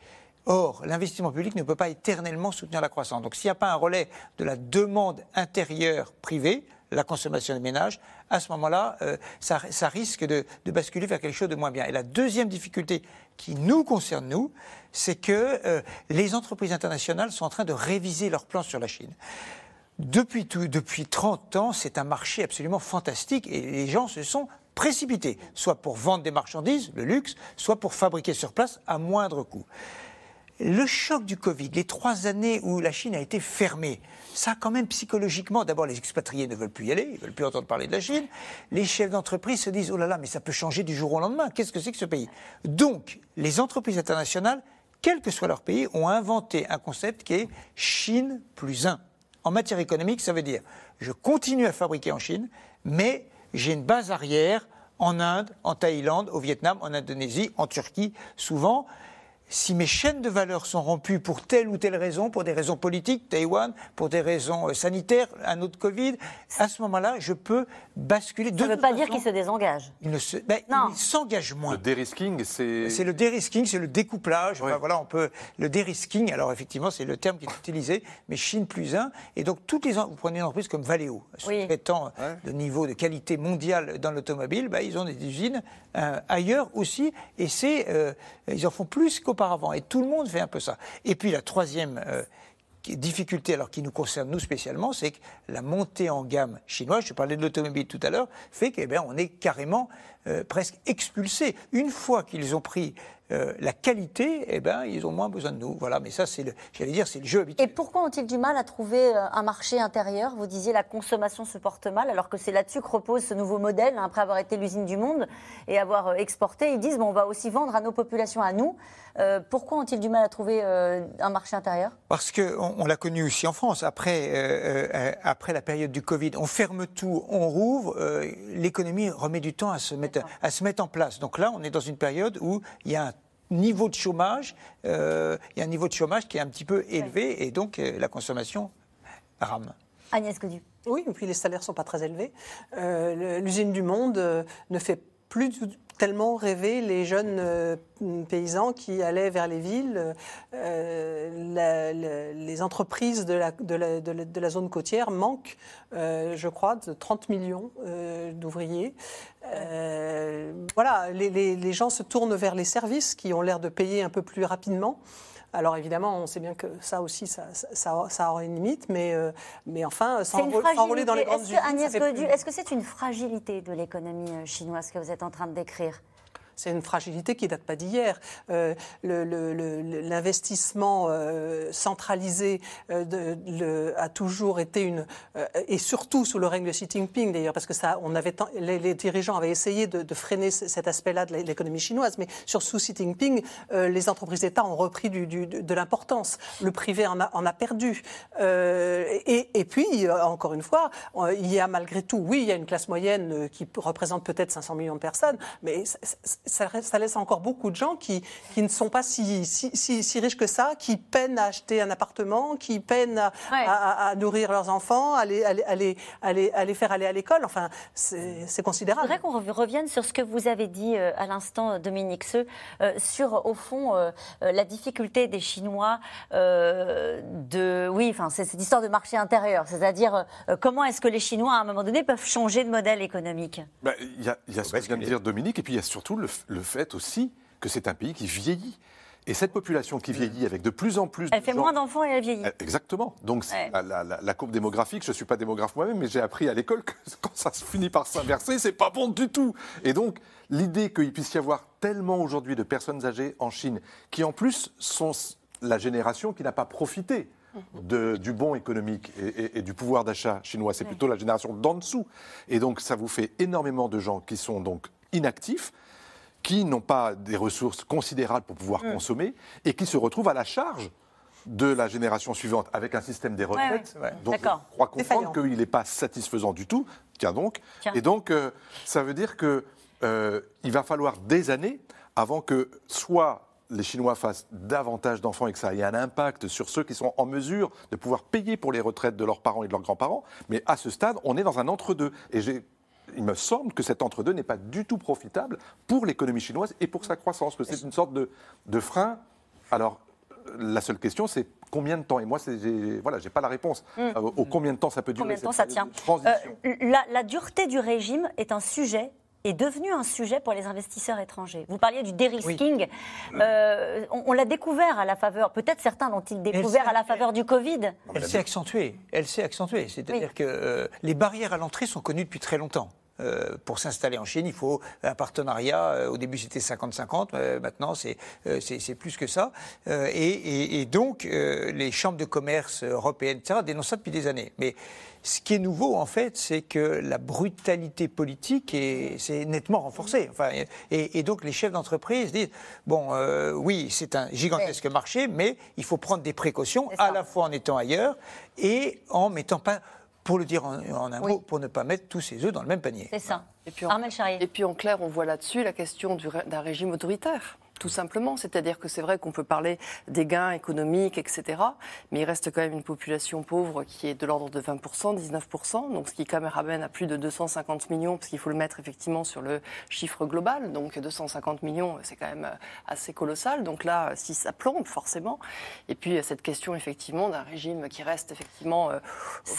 Or, l'investissement public ne peut pas éternellement soutenir la croissance. Donc, s'il n'y a pas un relais de la demande intérieure privée, la consommation des ménages, à ce moment-là, euh, ça, risque de, basculer vers quelque chose de moins bien. Et la deuxième difficulté qui nous concerne, nous, c'est que euh, les entreprises internationales sont en train de réviser leurs plans sur la Chine. Depuis, tout, depuis 30 ans, c'est un marché absolument fantastique et les gens se sont précipités, soit pour vendre des marchandises, le luxe, soit pour fabriquer sur place à moindre coût. Le choc du Covid, les trois années où la Chine a été fermée, ça quand même psychologiquement, d'abord les expatriés ne veulent plus y aller, ils ne veulent plus entendre parler de la Chine, les chefs d'entreprise se disent, oh là là, mais ça peut changer du jour au lendemain, qu'est-ce que c'est que ce pays? Donc, les entreprises internationales, quel que soit leur pays, ont inventé un concept qui est Chine plus un en matière économique, ça veut dire je continue à fabriquer en Chine, mais j'ai une base arrière en Inde, en Thaïlande, au Vietnam, en Indonésie, en Turquie, souvent. Si mes chaînes de valeur sont rompues pour telle ou telle raison, pour des raisons politiques, Taïwan, pour des raisons euh, sanitaires, un autre Covid, à ce moment-là, je peux basculer. Ça ne veut pas dire qu'il se désengage. Il ne se, ben, il s'engage moins. Le dérisking, c'est. C'est le dérisking, c'est le découplage. voilà, on peut le dérisking. Alors effectivement, c'est le terme qui est utilisé, mais Chine plus un. Et donc toutes les vous prenez une entreprise comme Valeo, étant de niveau de qualité mondiale dans l'automobile, ben, ils ont des usines euh, ailleurs aussi, et c'est euh, ils en font plus qu'au et tout le monde fait un peu ça. Et puis la troisième euh, difficulté, alors qui nous concerne nous spécialement, c'est que la montée en gamme chinoise, je parlais de l'automobile tout à l'heure, fait qu'on eh est carrément euh, presque expulsés. Une fois qu'ils ont pris euh, la qualité, eh ben, ils ont moins besoin de nous. Voilà, mais ça, c'est le, j'allais dire, c'est le jeu habituel. Et pourquoi ont-ils du mal à trouver euh, un marché intérieur? Vous disiez la consommation se porte mal, alors que c'est là-dessus que repose ce nouveau modèle, hein, après avoir été l'usine du monde et avoir exporté. Ils disent, bon, on va aussi vendre à nos populations, à nous. pourquoi ont-ils du mal à trouver un marché intérieur? Parce qu'on on, l'a connu aussi en France. Après, après la période du Covid, on ferme tout, on rouvre, l'économie remet du temps à se mettre à se mettre en place. Donc là, on est dans une période où il y a un niveau de chômage, euh, il y a un niveau de chômage qui est un petit peu élevé et donc euh, la consommation rame. Agnès Godu. Oui, et puis les salaires ne sont pas très élevés. Euh, L'usine du Monde ne fait plus tellement rêver les jeunes euh, paysans qui allaient vers les villes. Euh, les entreprises de la, zone côtière manquent, euh, je crois, de 30 millions d'ouvriers. voilà, les, gens se tournent vers les services qui ont l'air de payer un peu plus rapidement. Alors évidemment, on sait bien que ça aussi, ça, ça, ça aura une limite, mais, euh, mais enfin, s'enrôler dans les grandes usines... Est-ce que c'est une fragilité de l'économie euh, chinoise que vous êtes en train de décrire? C'est une fragilité qui ne date pas d'hier. Euh, l'investissement euh, centralisé euh, a toujours été une. et surtout sous le règne de Xi Jinping, d'ailleurs, parce que ça, on avait les, dirigeants avaient essayé de, freiner cet aspect-là de l'économie chinoise, mais sur sous Xi Jinping, les entreprises d'État ont repris de l'importance. Le privé en a, en a perdu. Et, et, puis, encore une fois, il y a malgré tout, oui, il y a une classe moyenne qui représente peut-être 500 millions de personnes, mais ça, laisse encore beaucoup de gens qui, qui ne sont pas si, si, si, riches que ça, qui peinent à acheter un appartement, qui peinent à, nourrir leurs enfants, à les, à les, à les, faire aller à l'école. Enfin, c'est considérable. Je voudrais qu'on revienne sur ce que vous avez dit euh, à l'instant, Dominique Seux, euh, sur, au fond, euh, la difficulté des Chinois de. Oui, enfin, c'est cette histoire de marché intérieur. C'est-à-dire, comment est-ce que les Chinois, à un moment donné, peuvent changer de modèle économique? Ben, Il y a, y a ce que vient de dire Dominique, et puis il y a surtout le, le fait aussi que c'est un pays qui vieillit. Et cette population qui vieillit avec de plus en plus elle fait moins d'enfants et elle vieillit. Eh, exactement. Donc la, courbe démographique, je ne suis pas démographe moi-même, mais j'ai appris à l'école que quand ça se finit par s'inverser, c'est pas bon du tout. Et donc l'idée qu'il puisse y avoir tellement aujourd'hui de personnes âgées en Chine, qui en plus sont la génération qui n'a pas profité de, du bon économique et, du pouvoir d'achat chinois, c'est plutôt la génération d'en dessous. Et donc ça vous fait énormément de gens qui sont donc inactifs qui n'ont pas des ressources considérables pour pouvoir mm. consommer et qui se retrouvent à la charge de la génération suivante avec un système des retraites dont je crois comprendre qu'il n'est pas satisfaisant du tout. Tiens donc. Et donc, euh, ça veut dire qu'il euh, va falloir des années avant que soit les Chinois fassent davantage d'enfants et que ça ait un impact sur ceux qui sont en mesure de pouvoir payer pour les retraites de leurs parents et de leurs grands-parents. Mais à ce stade, on est dans un entre-deux. Et j'ai il me semble que cet entre-deux n'est pas du tout profitable pour l'économie chinoise et pour sa croissance, que c'est une sorte de, de frein. Alors, la seule question, c'est combien de temps Et moi, voilà, j'ai pas la réponse. Mmh. Euh, au combien de temps ça peut durer Combien de temps ça tient euh, la, la, dureté du régime est un sujet est devenu un sujet pour les investisseurs étrangers. Vous parliez du dérisking. Euh, on, l'a découvert à la faveur, peut-être certains l'ont-ils découvert à la faveur du Covid. Elle s'est accentuée. Elle s'est accentuée. C'est-à-dire que les barrières à l'entrée sont connues depuis très longtemps. Euh, pour s'installer en Chine, il faut un partenariat. Euh, au début, c'était 50-50. Euh, maintenant, c'est plus que ça. Et, donc, les chambres de commerce européennes, etc., dénoncent ça depuis des années. Mais ce qui est nouveau, en fait, c'est que la brutalité politique s'est nettement renforcée. Enfin, et, donc, les chefs d'entreprise disent bon, oui, c'est un gigantesque marché, mais il faut prendre des précautions, à la fois en étant ailleurs et en mettant pas pour le dire en, un mot, pour ne pas mettre tous ses œufs dans le même panier. C'est ça. Et puis, en, et puis en clair, on voit là-dessus la question d'un régime autoritaire. Tout simplement. C'est-à-dire que c'est vrai qu'on peut parler des gains économiques, etc. Mais il reste quand même une population pauvre qui est de l'ordre de 20%, 19%, donc ce qui quand même ramène à plus de 250 millions, parce qu'il faut le mettre effectivement sur le chiffre global. Donc 250 millions, c'est quand même assez colossal. Donc là, si ça plombe, forcément. Et puis cette question effectivement d'un régime qui reste effectivement euh,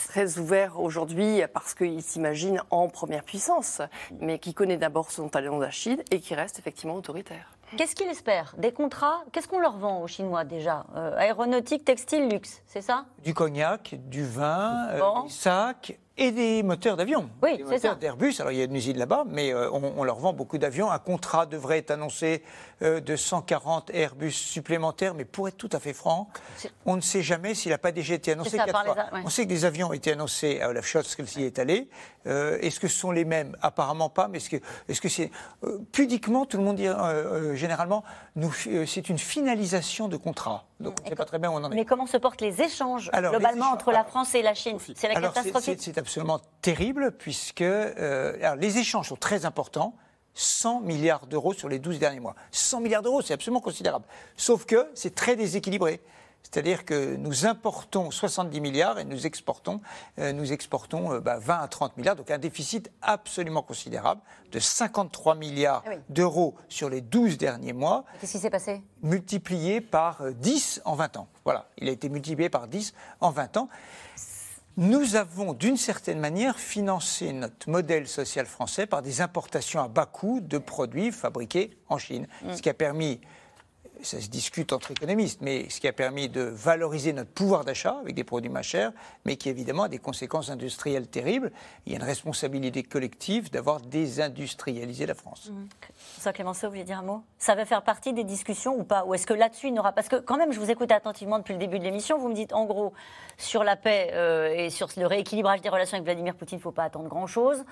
très ouvert aujourd'hui parce qu'il s'imagine en première puissance, mais qui connaît d'abord son talent d'Achille et qui reste effectivement autoritaire. Qu'est-ce qu'il espère Des contrats? Qu'est-ce qu'on leur vend aux Chinois déjà? Euh, Aéronautique, textile, luxe, c'est ça? Du cognac, du vin, euh, des sacs et des moteurs d'avion. Oui, c'est ça. d'Airbus. Alors il y a une usine là-bas, mais euh, on, leur vend beaucoup d'avions. Un contrat devrait être annoncé de 140 Airbus supplémentaires, mais pour être tout à fait franc, on ne sait jamais s'il n'a pas déjà été annoncé quatre fois. On sait que des avions ont été annoncés à Olaf Scholz qu'elle s'y est allée. est-ce que ce sont les mêmes? Apparemment pas, mais est-ce que est-ce que c'est pudiquement tout le monde dit généralement, euh, c'est une finalisation de contrat. Donc on ne sait pas très bien où on en est. Mais comment se portent les échanges globalement entre la France et la Chine? C'est la catastrophe C'est absolument terrible puisque euh, les échanges sont très importants. 100 milliards d'euros sur les 12 derniers mois. 100 milliards d'euros, c'est absolument considérable. Sauf que c'est très déséquilibré. C'est-à-dire que nous importons 70 milliards et nous exportons, euh, nous exportons 20 euh, bah, à 30 milliards, donc un déficit absolument considérable de 53 milliards ah d'euros sur les 12 derniers mois. Qu'est-ce qui s'est passé? Multiplié par 10 euh, en 20 ans. Voilà, il a été multiplié par 10 en 20 ans. Nous avons d'une certaine manière financé notre modèle social français par des importations à bas coût de produits fabriqués en Chine, mm. ce qui a permis ça se discute entre économistes, mais ce qui a permis de valoriser notre pouvoir d'achat avec des produits moins chers, mais qui évidemment a des conséquences industrielles terribles. Il y a une responsabilité collective d'avoir désindustrialisé la France. Mmh. Ça, Clémenceau, vous voulez dire un mot? Ça va faire partie des discussions ou pas? Ou est-ce que là-dessus, il n'aura Parce que quand même, je vous écoute attentivement depuis le début de l'émission, vous me dites en gros, sur la paix euh, et sur le rééquilibrage des relations avec Vladimir Poutine, il ne faut pas attendre grand-chose.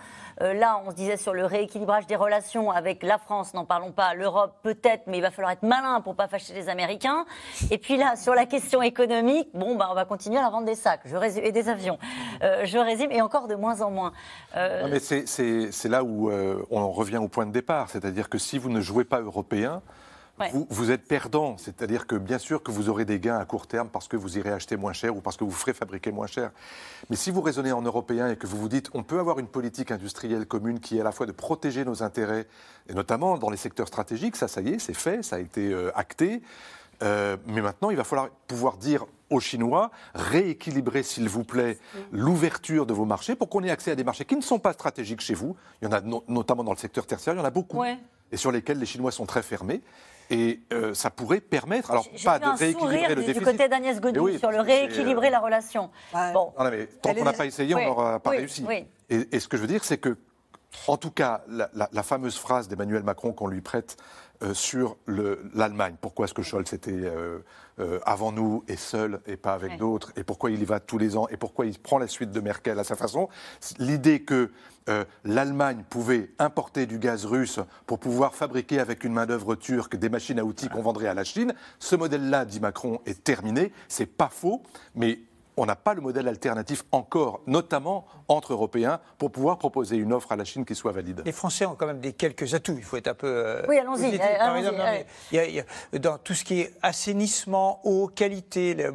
Euh, là, on se disait sur le rééquilibrage des relations avec la France, n'en parlons pas, l'Europe peut-être, mais il va falloir être malin pour pas fâcher les Américains. Et puis là, sur la question économique, bon, bah, on va continuer à vendre des sacs je résume, et des avions. Euh, je résume, et encore de moins en moins. Euh, mais c'est là où euh, on revient au point de départ. C'est-à-dire que si vous ne jouez pas européen, vous, êtes perdant, c'est-à-dire que bien sûr que vous aurez des gains à court terme parce que vous irez acheter moins cher ou parce que vous ferez fabriquer moins cher. Mais si vous raisonnez en européen et que vous vous dites on peut avoir une politique industrielle commune qui est à la fois de protéger nos intérêts, et notamment dans les secteurs stratégiques, ça, ça y est, c'est fait, ça a été euh, acté. Euh, mais maintenant, il va falloir pouvoir dire aux Chinois, rééquilibrer, s'il vous plaît, l'ouverture de vos marchés pour qu'on ait accès à des marchés qui ne sont pas stratégiques chez vous. Il y en a notamment dans le secteur tertiaire, il y en a beaucoup. Et sur lesquels les Chinois sont très fermés. Et euh, ça pourrait permettre, alors pas de rééquilibrer le déficit. Du côté d'Agnès Godin, sur le rééquilibrer la relation. Bon. Non, mais tant qu'on n'a pas essayé, on n'aura pas réussi. Et, ce que je veux dire, c'est que, en tout cas, la, fameuse phrase d'Emmanuel Macron qu'on lui prête euh, sur l'Allemagne, pourquoi est-ce que Scholz était euh, avant nous et seul et pas avec d'autres, et pourquoi il y va tous les ans, et pourquoi il prend la suite de Merkel à sa façon, l'idée que euh, l'Allemagne pouvait importer du gaz russe pour pouvoir fabriquer avec une main-d'œuvre turque des machines à outils qu'on vendrait à la Chine. Ce modèle-là, dit Macron, est terminé. C'est pas faux, mais on n'a pas le modèle alternatif encore, notamment entre Européens, pour pouvoir proposer une offre à la Chine qui soit valide. Les Français ont quand même des quelques atouts. Il faut être un peu. Euh, oui, allons-y. dans tout ce qui est assainissement, eau, qualité,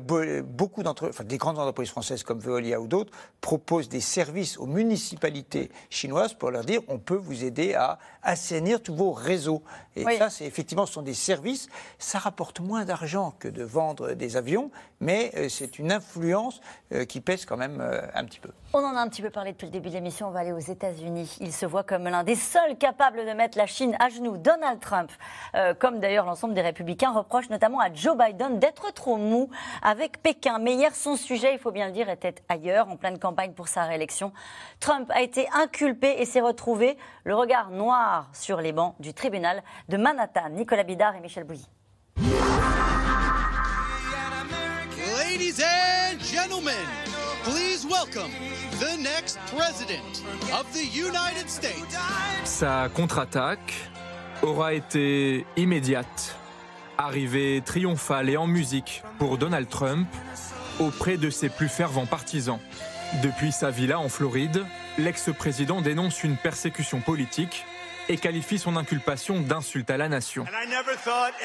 beaucoup d'entre, enfin, des grandes entreprises françaises comme Veolia ou d'autres proposent des services aux municipalités chinoises pour leur dire on peut vous aider à assainir tous vos réseaux. Et ça, c'est effectivement, ce sont des services. Ça rapporte moins d'argent que de vendre des avions, mais euh, c'est une influence euh, qui pèse quand même euh, un petit peu. On en a un petit peu parlé depuis le début de l'émission. On va aller aux États-Unis. Il se voit comme l'un des seuls capables de mettre la Chine à genoux. Donald Trump, comme d'ailleurs l'ensemble des républicains, reproche notamment à Joe Biden d'être trop mou avec Pékin. Mais hier, son sujet, il faut bien le dire, était ailleurs, en pleine campagne pour sa réélection. Trump a été inculpé et s'est retrouvé le regard noir sur les bancs du tribunal de Manhattan. Nicolas Bidard et Michel Bouilly. Ladies and gentlemen, Sa contre-attaque aura été immédiate, arrivée triomphale et en musique pour Donald Trump auprès de ses plus fervents partisans. Depuis sa villa en Floride, l'ex-président dénonce une persécution politique et qualifie son inculpation d'insulte à la nation.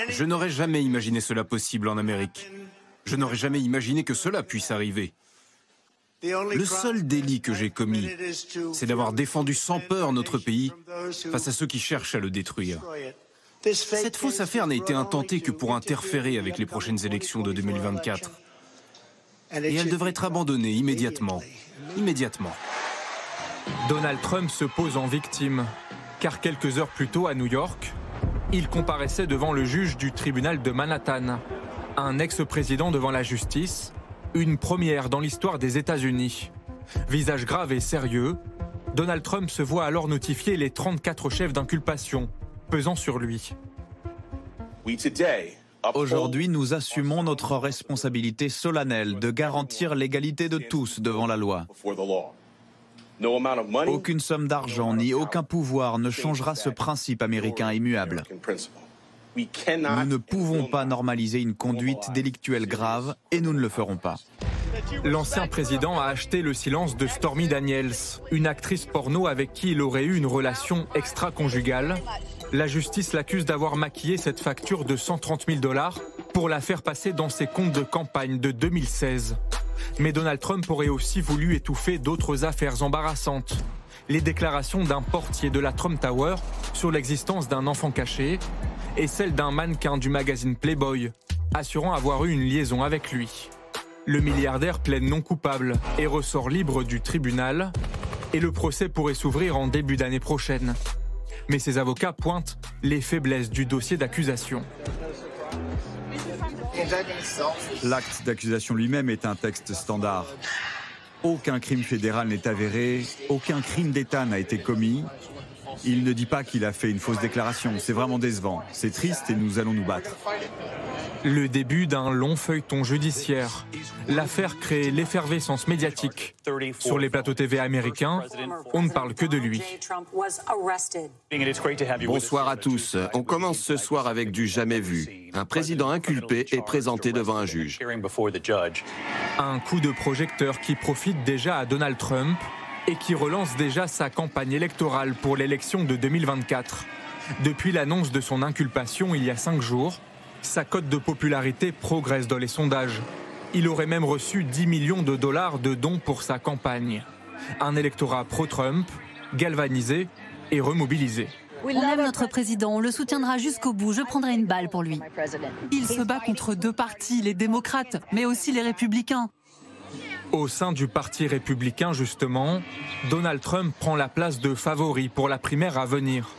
Je n'aurais jamais imaginé cela possible en Amérique. Je n'aurais jamais imaginé que cela puisse arriver. Le seul délit que j'ai commis, c'est d'avoir défendu sans peur notre pays face à ceux qui cherchent à le détruire. Cette fausse affaire n'a été intentée que pour interférer avec les prochaines élections de 2024. Et elle devrait être abandonnée immédiatement. Immédiatement. Donald Trump se pose en victime, car quelques heures plus tôt à New York, il comparaissait devant le juge du tribunal de Manhattan, un ex-président devant la justice, une première dans l'histoire des États-Unis. Visage grave et sérieux, Donald Trump se voit alors notifier les 34 chefs d'inculpation pesant sur lui. Aujourd'hui, nous assumons notre responsabilité solennelle de garantir l'égalité de tous devant la loi. Aucune somme d'argent ni aucun pouvoir ne changera ce principe américain immuable. Nous ne pouvons pas normaliser une conduite délictuelle grave et nous ne le ferons pas. L'ancien président a acheté le silence de Stormy Daniels, une actrice porno avec qui il aurait eu une relation extra-conjugale. La justice l'accuse d'avoir maquillé cette facture de 130 000 dollars pour la faire passer dans ses comptes de campagne de 2016. Mais Donald Trump aurait aussi voulu étouffer d'autres affaires embarrassantes. Les déclarations d'un portier de la Trump Tower sur l'existence d'un enfant caché et celle d'un mannequin du magazine Playboy, assurant avoir eu une liaison avec lui. Le milliardaire plaide non coupable et ressort libre du tribunal, et le procès pourrait s'ouvrir en début d'année prochaine. Mais ses avocats pointent les faiblesses du dossier d'accusation. L'acte d'accusation lui-même est un texte standard. Aucun crime fédéral n'est avéré, aucun crime d'État n'a été commis. Il ne dit pas qu'il a fait une fausse déclaration. C'est vraiment décevant. C'est triste et nous allons nous battre. Le début d'un long feuilleton judiciaire. L'affaire crée l'effervescence médiatique. Sur les plateaux TV américains, on ne parle que de lui. Bonsoir à tous. On commence ce soir avec du jamais vu. Un président inculpé est présenté devant un juge. Un coup de projecteur qui profite déjà à Donald Trump et qui relance déjà sa campagne électorale pour l'élection de 2024. Depuis l'annonce de son inculpation il y a cinq jours, sa cote de popularité progresse dans les sondages. Il aurait même reçu 10 millions de dollars de dons pour sa campagne. Un électorat pro-Trump, galvanisé et remobilisé. On aime notre président, on le soutiendra jusqu'au bout, je prendrai une balle pour lui. Il se bat contre deux partis, les démocrates, mais aussi les républicains. Au sein du Parti républicain, justement, Donald Trump prend la place de favori pour la primaire à venir.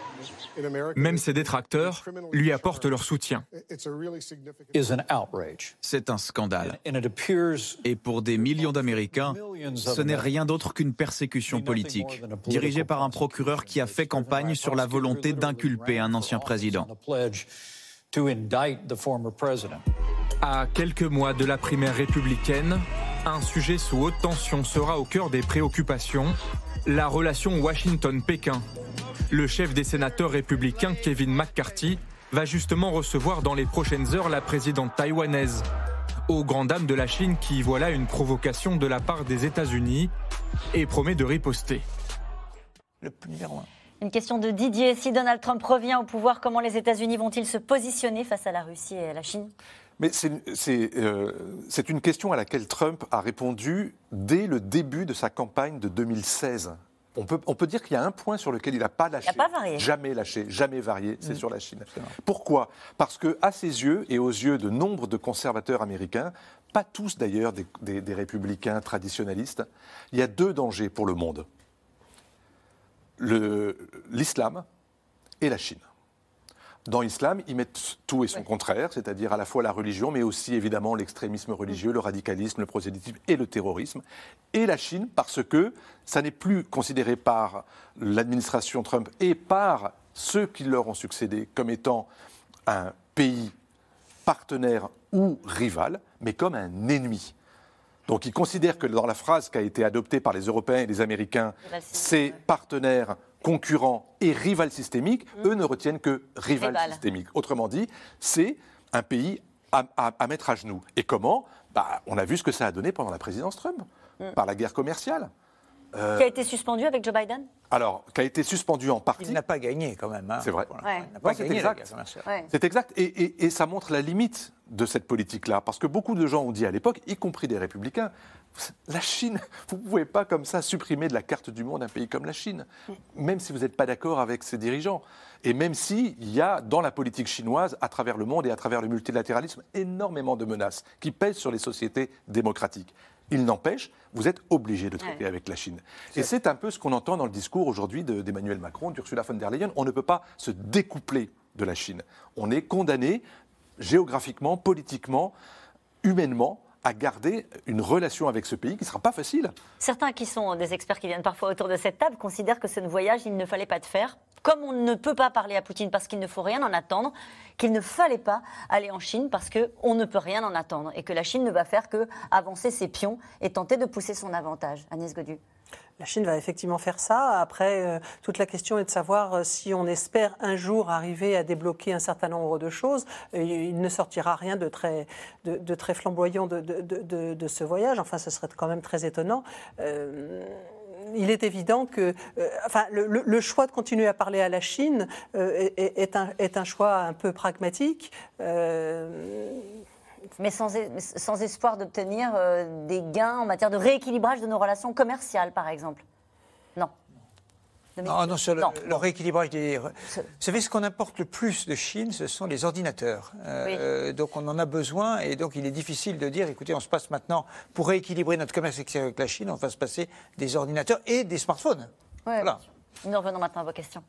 Même ses détracteurs lui apportent leur soutien. C'est un scandale. Et pour des millions d'Américains, ce n'est rien d'autre qu'une persécution politique, dirigée par un procureur qui a fait campagne sur la volonté d'inculper un ancien président. À quelques mois de la primaire républicaine, un sujet sous haute tension sera au cœur des préoccupations, la relation Washington-Pékin. Le chef des sénateurs républicains, Kevin McCarthy, va justement recevoir dans les prochaines heures la présidente taïwanaise. Aux grandes dames de la Chine qui y voit là une provocation de la part des États-Unis et promet de riposter. Le numéro un. Une question de Didier. Si Donald Trump revient au pouvoir, comment les États-Unis vont-ils se positionner face à la Russie et à la Chine? Mais euh, c'est une question à laquelle Trump a répondu dès le début de sa campagne de 2016. On peut, on peut dire qu'il y a un point sur lequel il n'a pas lâché. Il n'a pas varié. Jamais lâché, jamais varié, c'est mm. sur la Chine. Pourquoi? Parce que, à ses yeux et aux yeux de nombre de conservateurs américains, pas tous d'ailleurs des, des républicains traditionnalistes, il y a deux dangers pour le monde l'islam et la Chine. Dans l'islam, ils mettent tout et son contraire, c'est-à-dire à la fois la religion, mais aussi évidemment l'extrémisme religieux, le radicalisme, le prosélytisme et le terrorisme. Et la Chine, parce que ça n'est plus considéré par l'administration Trump et par ceux qui leur ont succédé comme étant un pays partenaire ou rival, mais comme un ennemi. Donc ils considèrent que dans la phrase qui a été adoptée par les Européens et les Américains, c'est partenaires concurrents et rival systémique, mm. eux ne retiennent que rival, systémique. Autrement dit, c'est un pays à, mettre à genoux. Et comment? Bah, On a vu ce que ça a donné pendant la présidence Trump, mm. par la guerre commerciale. Euh, qui a été suspendu avec Joe Biden? Alors, qui a été suspendu en partie. Il n'a pas gagné quand même. Hein. C'est vrai. C'est exact. C'est exact. Et, ça montre la limite de cette politique-là. Parce que beaucoup de gens ont dit à l'époque, y compris des républicains, la Chine, vous ne pouvez pas comme ça supprimer de la carte du monde un pays comme la Chine, même si vous n'êtes pas d'accord avec ses dirigeants. Et même s'il y a dans la politique chinoise, à travers le monde et à travers le multilatéralisme, énormément de menaces qui pèsent sur les sociétés démocratiques. Il n'empêche, vous êtes obligé de traiter avec la Chine. Et c'est un peu ce qu'on entend dans le discours aujourd'hui d'Emmanuel Macron, d'Ursula von der Leyen. On ne peut pas se découpler de la Chine. On est condamné géographiquement, politiquement, humainement à garder une relation avec ce pays qui ne sera pas facile. Certains qui sont des experts qui viennent parfois autour de cette table considèrent que ce voyage, il ne fallait pas de faire. Comme on ne peut pas parler à Poutine parce qu'il ne faut rien en attendre, qu'il ne fallait pas aller en Chine parce qu'on ne peut rien en attendre et que la Chine ne va faire que avancer ses pions et tenter de pousser son avantage. Agnès Godu. La Chine va effectivement faire ça. Après, euh, toute la question est de savoir euh, si on espère un jour arriver à débloquer un certain nombre de choses. il ne sortira rien de très, flamboyant de, de, ce voyage. Enfin, ce serait quand même très étonnant. Euh, il est évident que enfin, le, choix de continuer à parler à la Chine est, un, choix un peu pragmatique mais sans, sans espoir d'obtenir euh, des gains en matière de rééquilibrage de nos relations commerciales, par exemple. Non. Non, non, sur le, rééquilibrage des. Vous savez, ce qu'on importe le plus de Chine, ce sont les ordinateurs. Euh, donc on en a besoin et donc il est difficile de dire écoutez, on se passe maintenant, pour rééquilibrer notre commerce avec la Chine, on va se passer des ordinateurs et des smartphones. voilà. Nous revenons maintenant à vos questions.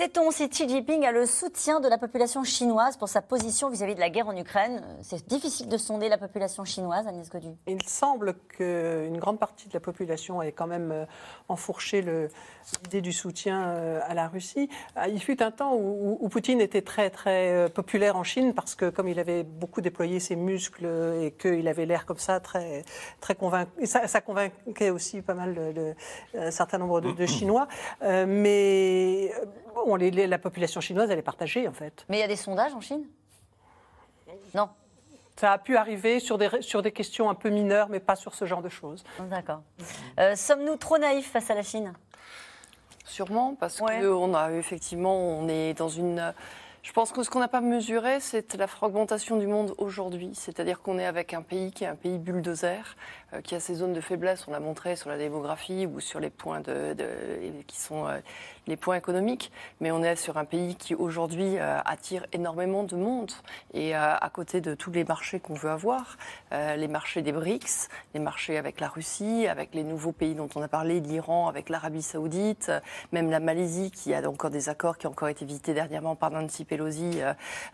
Sait-on si Xi Jinping a le soutien de la population chinoise pour sa position vis-à-vis de la guerre en Ukraine? C'est difficile de sonder la population chinoise, Agnès Godu. Il semble qu'une grande partie de la population ait quand même euh, enfourché l'idée du soutien euh, à la Russie. Ah, il fut un temps où, Poutine était très très euh, populaire en Chine parce que comme il avait beaucoup déployé ses muscles et qu'il avait l'air comme ça très très convaincu, ça, ça convainquait aussi pas mal de, un certain nombre de, Chinois. mais la population chinoise, elle est partagée, en fait. Mais il y a des sondages en Chine? Non. Ça a pu arriver sur des, sur des questions un peu mineures, mais pas sur ce genre de choses. D'accord. Euh, sommes-nous trop naïfs face à la Chine? Sûrement, parce qu'on a effectivement, on est dans une je pense que ce qu'on n'a pas mesuré, c'est la fragmentation du monde aujourd'hui. C'est-à-dire qu'on est avec un pays qui est un pays bulldozer, qui a ses zones de faiblesse, on l'a montré sur la démographie ou sur les points qui sont euh, les points économiques, mais on est sur un pays qui aujourd'hui euh, attire énormément de monde. Et à côté de tous les marchés qu'on veut avoir, les marchés des BRICS, les marchés avec la Russie, avec les nouveaux pays dont on a parlé, l'Iran, avec l'Arabie Saoudite, même la Malaisie qui a encore des accords qui ont encore été visités dernièrement par Nancy Pelosi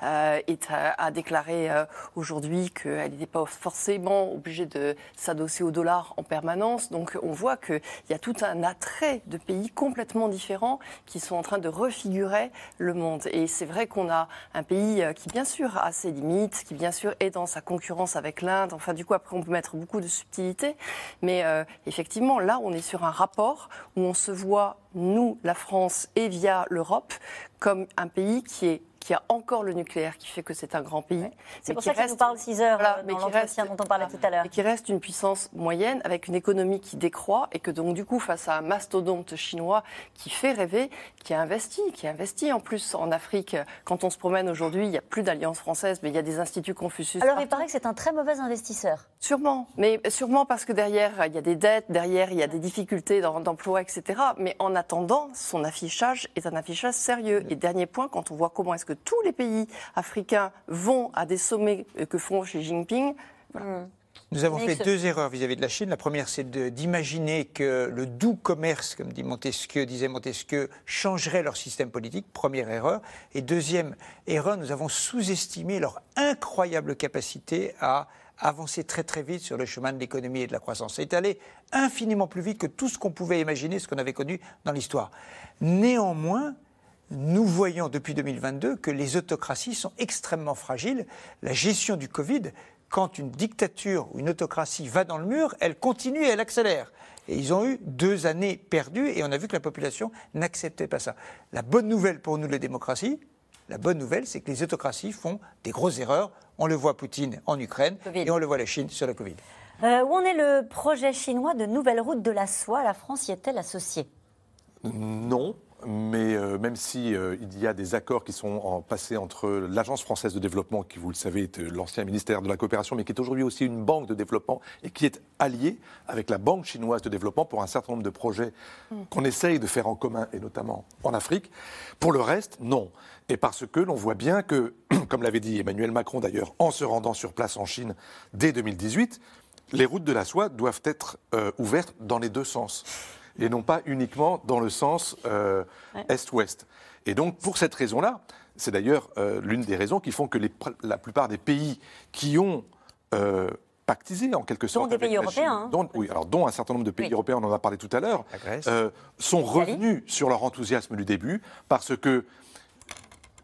est, a, déclaré aujourd'hui qu'elle n'était pas forcément obligée de s'adosser aussi au dollar en permanence. Donc on voit qu'il y a tout un attrait de pays complètement différents qui sont en train de refigurer le monde. Et c'est vrai qu'on a un pays euh, qui bien sûr a ses limites, qui bien sûr est dans sa concurrence avec l'Inde. Enfin du coup après on peut mettre beaucoup de subtilité. Mais euh, effectivement là on est sur un rapport où on se voit, nous, la France et via l'Europe, comme un pays qui est qui a encore le nucléaire, qui fait que c'est un grand pays. C'est pour ça qu'il nous parle 6 heures voilà, euh, dans l'entretien dont on parlait tout à l'heure. Et qui reste une puissance moyenne avec une économie qui décroît et que donc du coup face à un mastodonte chinois qui fait rêver, qui a investi, qui a investi en plus en Afrique. Quand on se promène aujourd'hui, il n'y a plus d'alliance française, mais il y a des instituts Confucius. Alors il paraît que c'est un très mauvais investisseur. Sûrement, mais sûrement parce que derrière il y a des dettes, derrière il y a des difficultés d'emploi, etc. Mais en attendant, son affichage est un affichage sérieux. Et dernier point, quand on voit comment est-ce que tous les pays africains vont à des sommets que font Xi Jinping. Hmm. Nous avons fait deux erreurs vis-à-vis de la Chine. La première, c'est d'imaginer que le doux commerce, comme dit Montesquieu, disait Montesquieu, changerait leur système politique. Première erreur. Et deuxième erreur, nous avons sous-estimé leur incroyable capacité à avancer très très vite sur le chemin de l'économie et de la croissance. C'est allé infiniment plus vite que tout ce qu'on pouvait imaginer, ce qu'on avait connu dans l'histoire. Néanmoins, nous voyons depuis 2022 que les autocraties sont extrêmement fragiles. La gestion du Covid, quand une dictature ou une autocratie va dans le mur, elle continue et elle accélère. Et ils ont eu deux années perdues et on a vu que la population n'acceptait pas ça. La bonne nouvelle pour nous, les démocraties, la bonne nouvelle, c'est que les autocraties font des grosses erreurs. On le voit Poutine en Ukraine et on le voit la Chine sur le Covid. Euh, où en est le projet chinois de nouvelle route de la soie? La France y est-elle associée? Non, mais euh, même si euh, il y a des accords qui sont en, passés entre l'Agence française de développement, qui vous le savez est l'ancien ministère de la coopération, mais qui est aujourd'hui aussi une banque de développement et qui est alliée avec la banque chinoise de développement pour un certain nombre de projets mm. qu'on essaye de faire en commun et notamment en Afrique. Pour le reste, non. Et parce que l'on voit bien que, comme l'avait dit Emmanuel Macron d'ailleurs en se rendant sur place en Chine dès 2018, les routes de la soie doivent être euh, ouvertes dans les deux sens et non pas uniquement dans le sens euh, est-ouest. Et donc, pour cette raison-là, c'est d'ailleurs euh, l'une des raisons qui font que la plupart des pays qui ont pactisé en quelque sorte. Dont des pays européens. Hein. Dont, oui, alors dont un certain nombre de pays européens, on en a parlé tout à l'heure, sont revenus sur leur enthousiasme du début parce que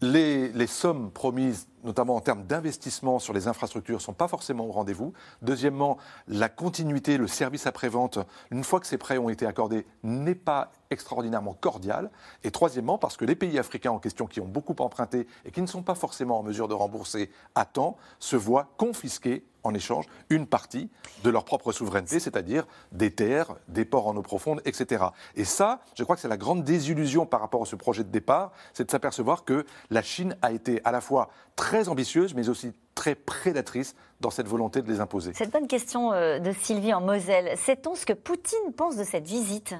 les, sommes promises, notamment en termes d'investissement sur les infrastructures, ne sont pas forcément au rendez-vous. Deuxièmement, la continuité, le service après-vente, une fois que ces prêts ont été accordés, n'est pas extraordinairement cordial. Et troisièmement, parce que les pays africains en question qui ont beaucoup emprunté et qui ne sont pas forcément en mesure de rembourser à temps, se voient confisquer en échange une partie de leur propre souveraineté, c'est-à-dire des terres, des ports en eau profonde, etc. Et ça, je crois que c'est la grande désillusion par rapport à ce projet de départ, c'est de s'apercevoir que la Chine a été à la fois très ambitieuse, mais aussi très prédatrice dans cette volonté de les imposer. Cette bonne question euh, de Sylvie en Moselle. Sait-on ce que Poutine pense de cette visite?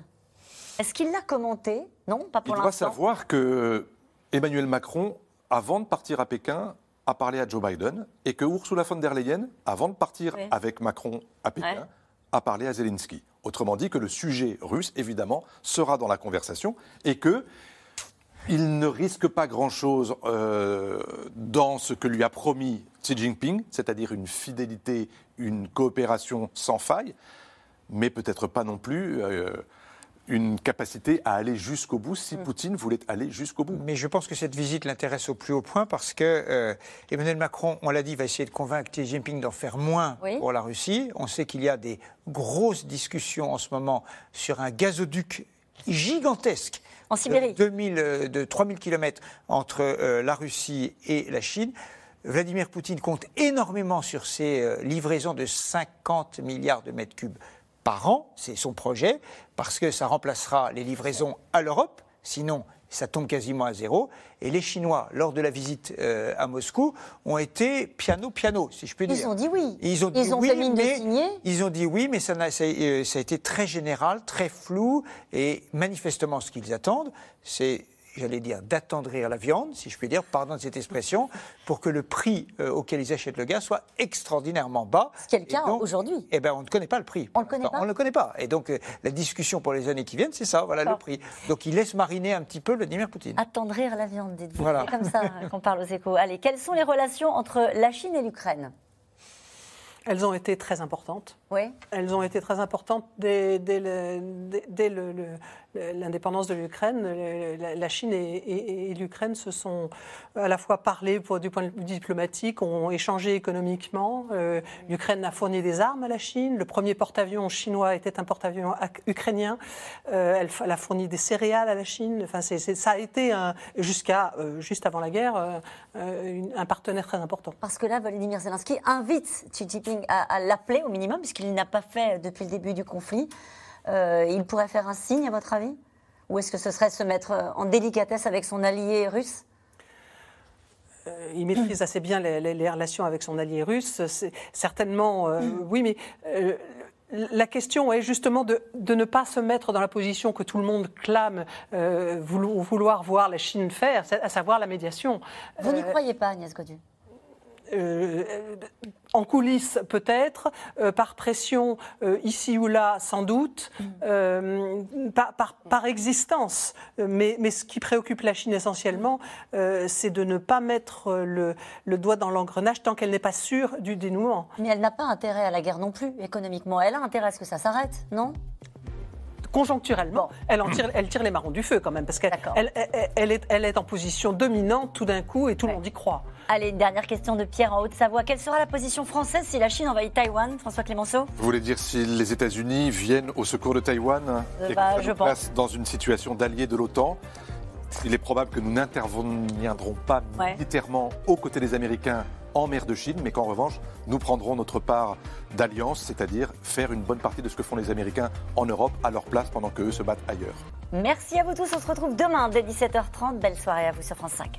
Est-ce qu'il l'a commenté Non, pas pour l'instant. Il doit savoir que Emmanuel Macron, avant de partir à Pékin, a parlé à Joe Biden et que Ursula von der Leyen, avant de partir avec Macron à Pékin, a parlé à Zelensky. Autrement dit que le sujet russe, évidemment, sera dans la conversation et que il ne risque pas grand-chose euh, dans ce que lui a promis Xi Jinping, c'est-à-dire une fidélité, une coopération sans faille, mais peut-être pas non plus euh, une capacité à aller jusqu'au bout si mm. Poutine voulait aller jusqu'au bout. Mais je pense que cette visite l'intéresse au plus haut point parce que euh, Emmanuel Macron, on l'a dit, va essayer de convaincre Xi Jinping d'en faire moins pour la Russie. On sait qu'il y a des grosses discussions en ce moment sur un gazoduc gigantesque. En Sibérie. De, 2000, euh, de 3000 km entre euh, la Russie et la Chine. Vladimir Poutine compte énormément sur ces livraisons de 50 milliards de mètres cubes par an, c'est son projet, parce que ça remplacera les livraisons à l'Europe, sinon ça tombe quasiment à zéro. Et les Chinois, lors de la visite euh, à Moscou, ont été piano-piano, si je puis dire. Ils ont dit oui. Ils ont dit ils ont oui, de signer. Ils ont dit oui, mais ça, euh, ça, a été très général, très flou. Et manifestement, ce qu'ils attendent, c'est j'allais dire, d'attendrir la viande, si je puis dire, pardon de cette expression, pour que le prix euh, auquel ils achètent le gaz soit extraordinairement bas. Ce qui est le cas aujourd'hui. Eh bien, on ne connaît pas le prix. On ne le connaît pas. On le connaît pas. Et donc, euh, la discussion pour les années qui viennent, c'est ça, voilà le prix. Donc, il laisse mariner un petit peu Vladimir Poutine. Attendrir la viande, dites-vous. Voilà. C'est comme ça qu'on parle aux échos. Allez, quelles sont les relations entre la Chine et l'Ukraine? Elles ont été très importantes. Oui. Elles ont été très importantes dès, dès, dès le, l'indépendance de l'Ukraine, la Chine et, l'Ukraine se sont à la fois parlé du point de vue diplomatique, ont échangé économiquement. Euh, L'Ukraine a fourni des armes à la Chine. Le premier porte-avions chinois était un porte-avions ukrainien. Euh, elle, a fourni des céréales à la Chine. Enfin, ça a été jusqu'à euh, juste avant la guerre un partenaire très important. Parce que là, Volodymyr Zelensky invite Xi Jinping à l'appeler au minimum, puisqu'il n'a pas fait depuis le début du conflit. Euh, il pourrait faire un signe, à votre avis? Ou est-ce que ce serait se mettre euh, en délicatesse avec son allié russe? Euh, il maîtrise assez bien les, relations avec son allié russe. Certainement, oui, mais la question est justement de, ne pas se mettre dans la position que tout le monde clame vouloir, voir la Chine faire, à savoir la médiation. Vous n'y croyez pas, Agnès Godu? Euh, en coulisses peut-être, euh, par pression euh, ici ou là sans doute, mm. par, existence. Mais, ce qui préoccupe la Chine essentiellement, c'est de ne pas mettre le, le doigt dans l'engrenage tant qu'elle n'est pas sûre du dénouement. Mais elle n'a pas intérêt à la guerre non plus, économiquement. Elle a intérêt à ce que ça s'arrête, non? Conjoncturellement, elle, en tire, elle tire les marrons du feu quand même, parce qu'elle elle, elle, est, elle est en position dominante tout d'un coup et tout le monde y croit. Allez, dernière question de Pierre en Haute-Savoie. Quelle sera la position française si la Chine envahit Taïwan, François Clémenceau? Vous voulez dire si les États-Unis viennent au secours de Taïwan? Euh, et bah, je place dans une situation d'allié de l'OTAN? Il est probable que nous n'interviendrons pas militairement aux côtés des Américains en mer de Chine, mais qu'en revanche, nous prendrons notre part d'alliance, c'est-à-dire faire une bonne partie de ce que font les Américains en Europe à leur place pendant qu'eux se battent ailleurs. Merci à vous tous, on se retrouve demain dès 17h30. Belle soirée à vous sur France 5.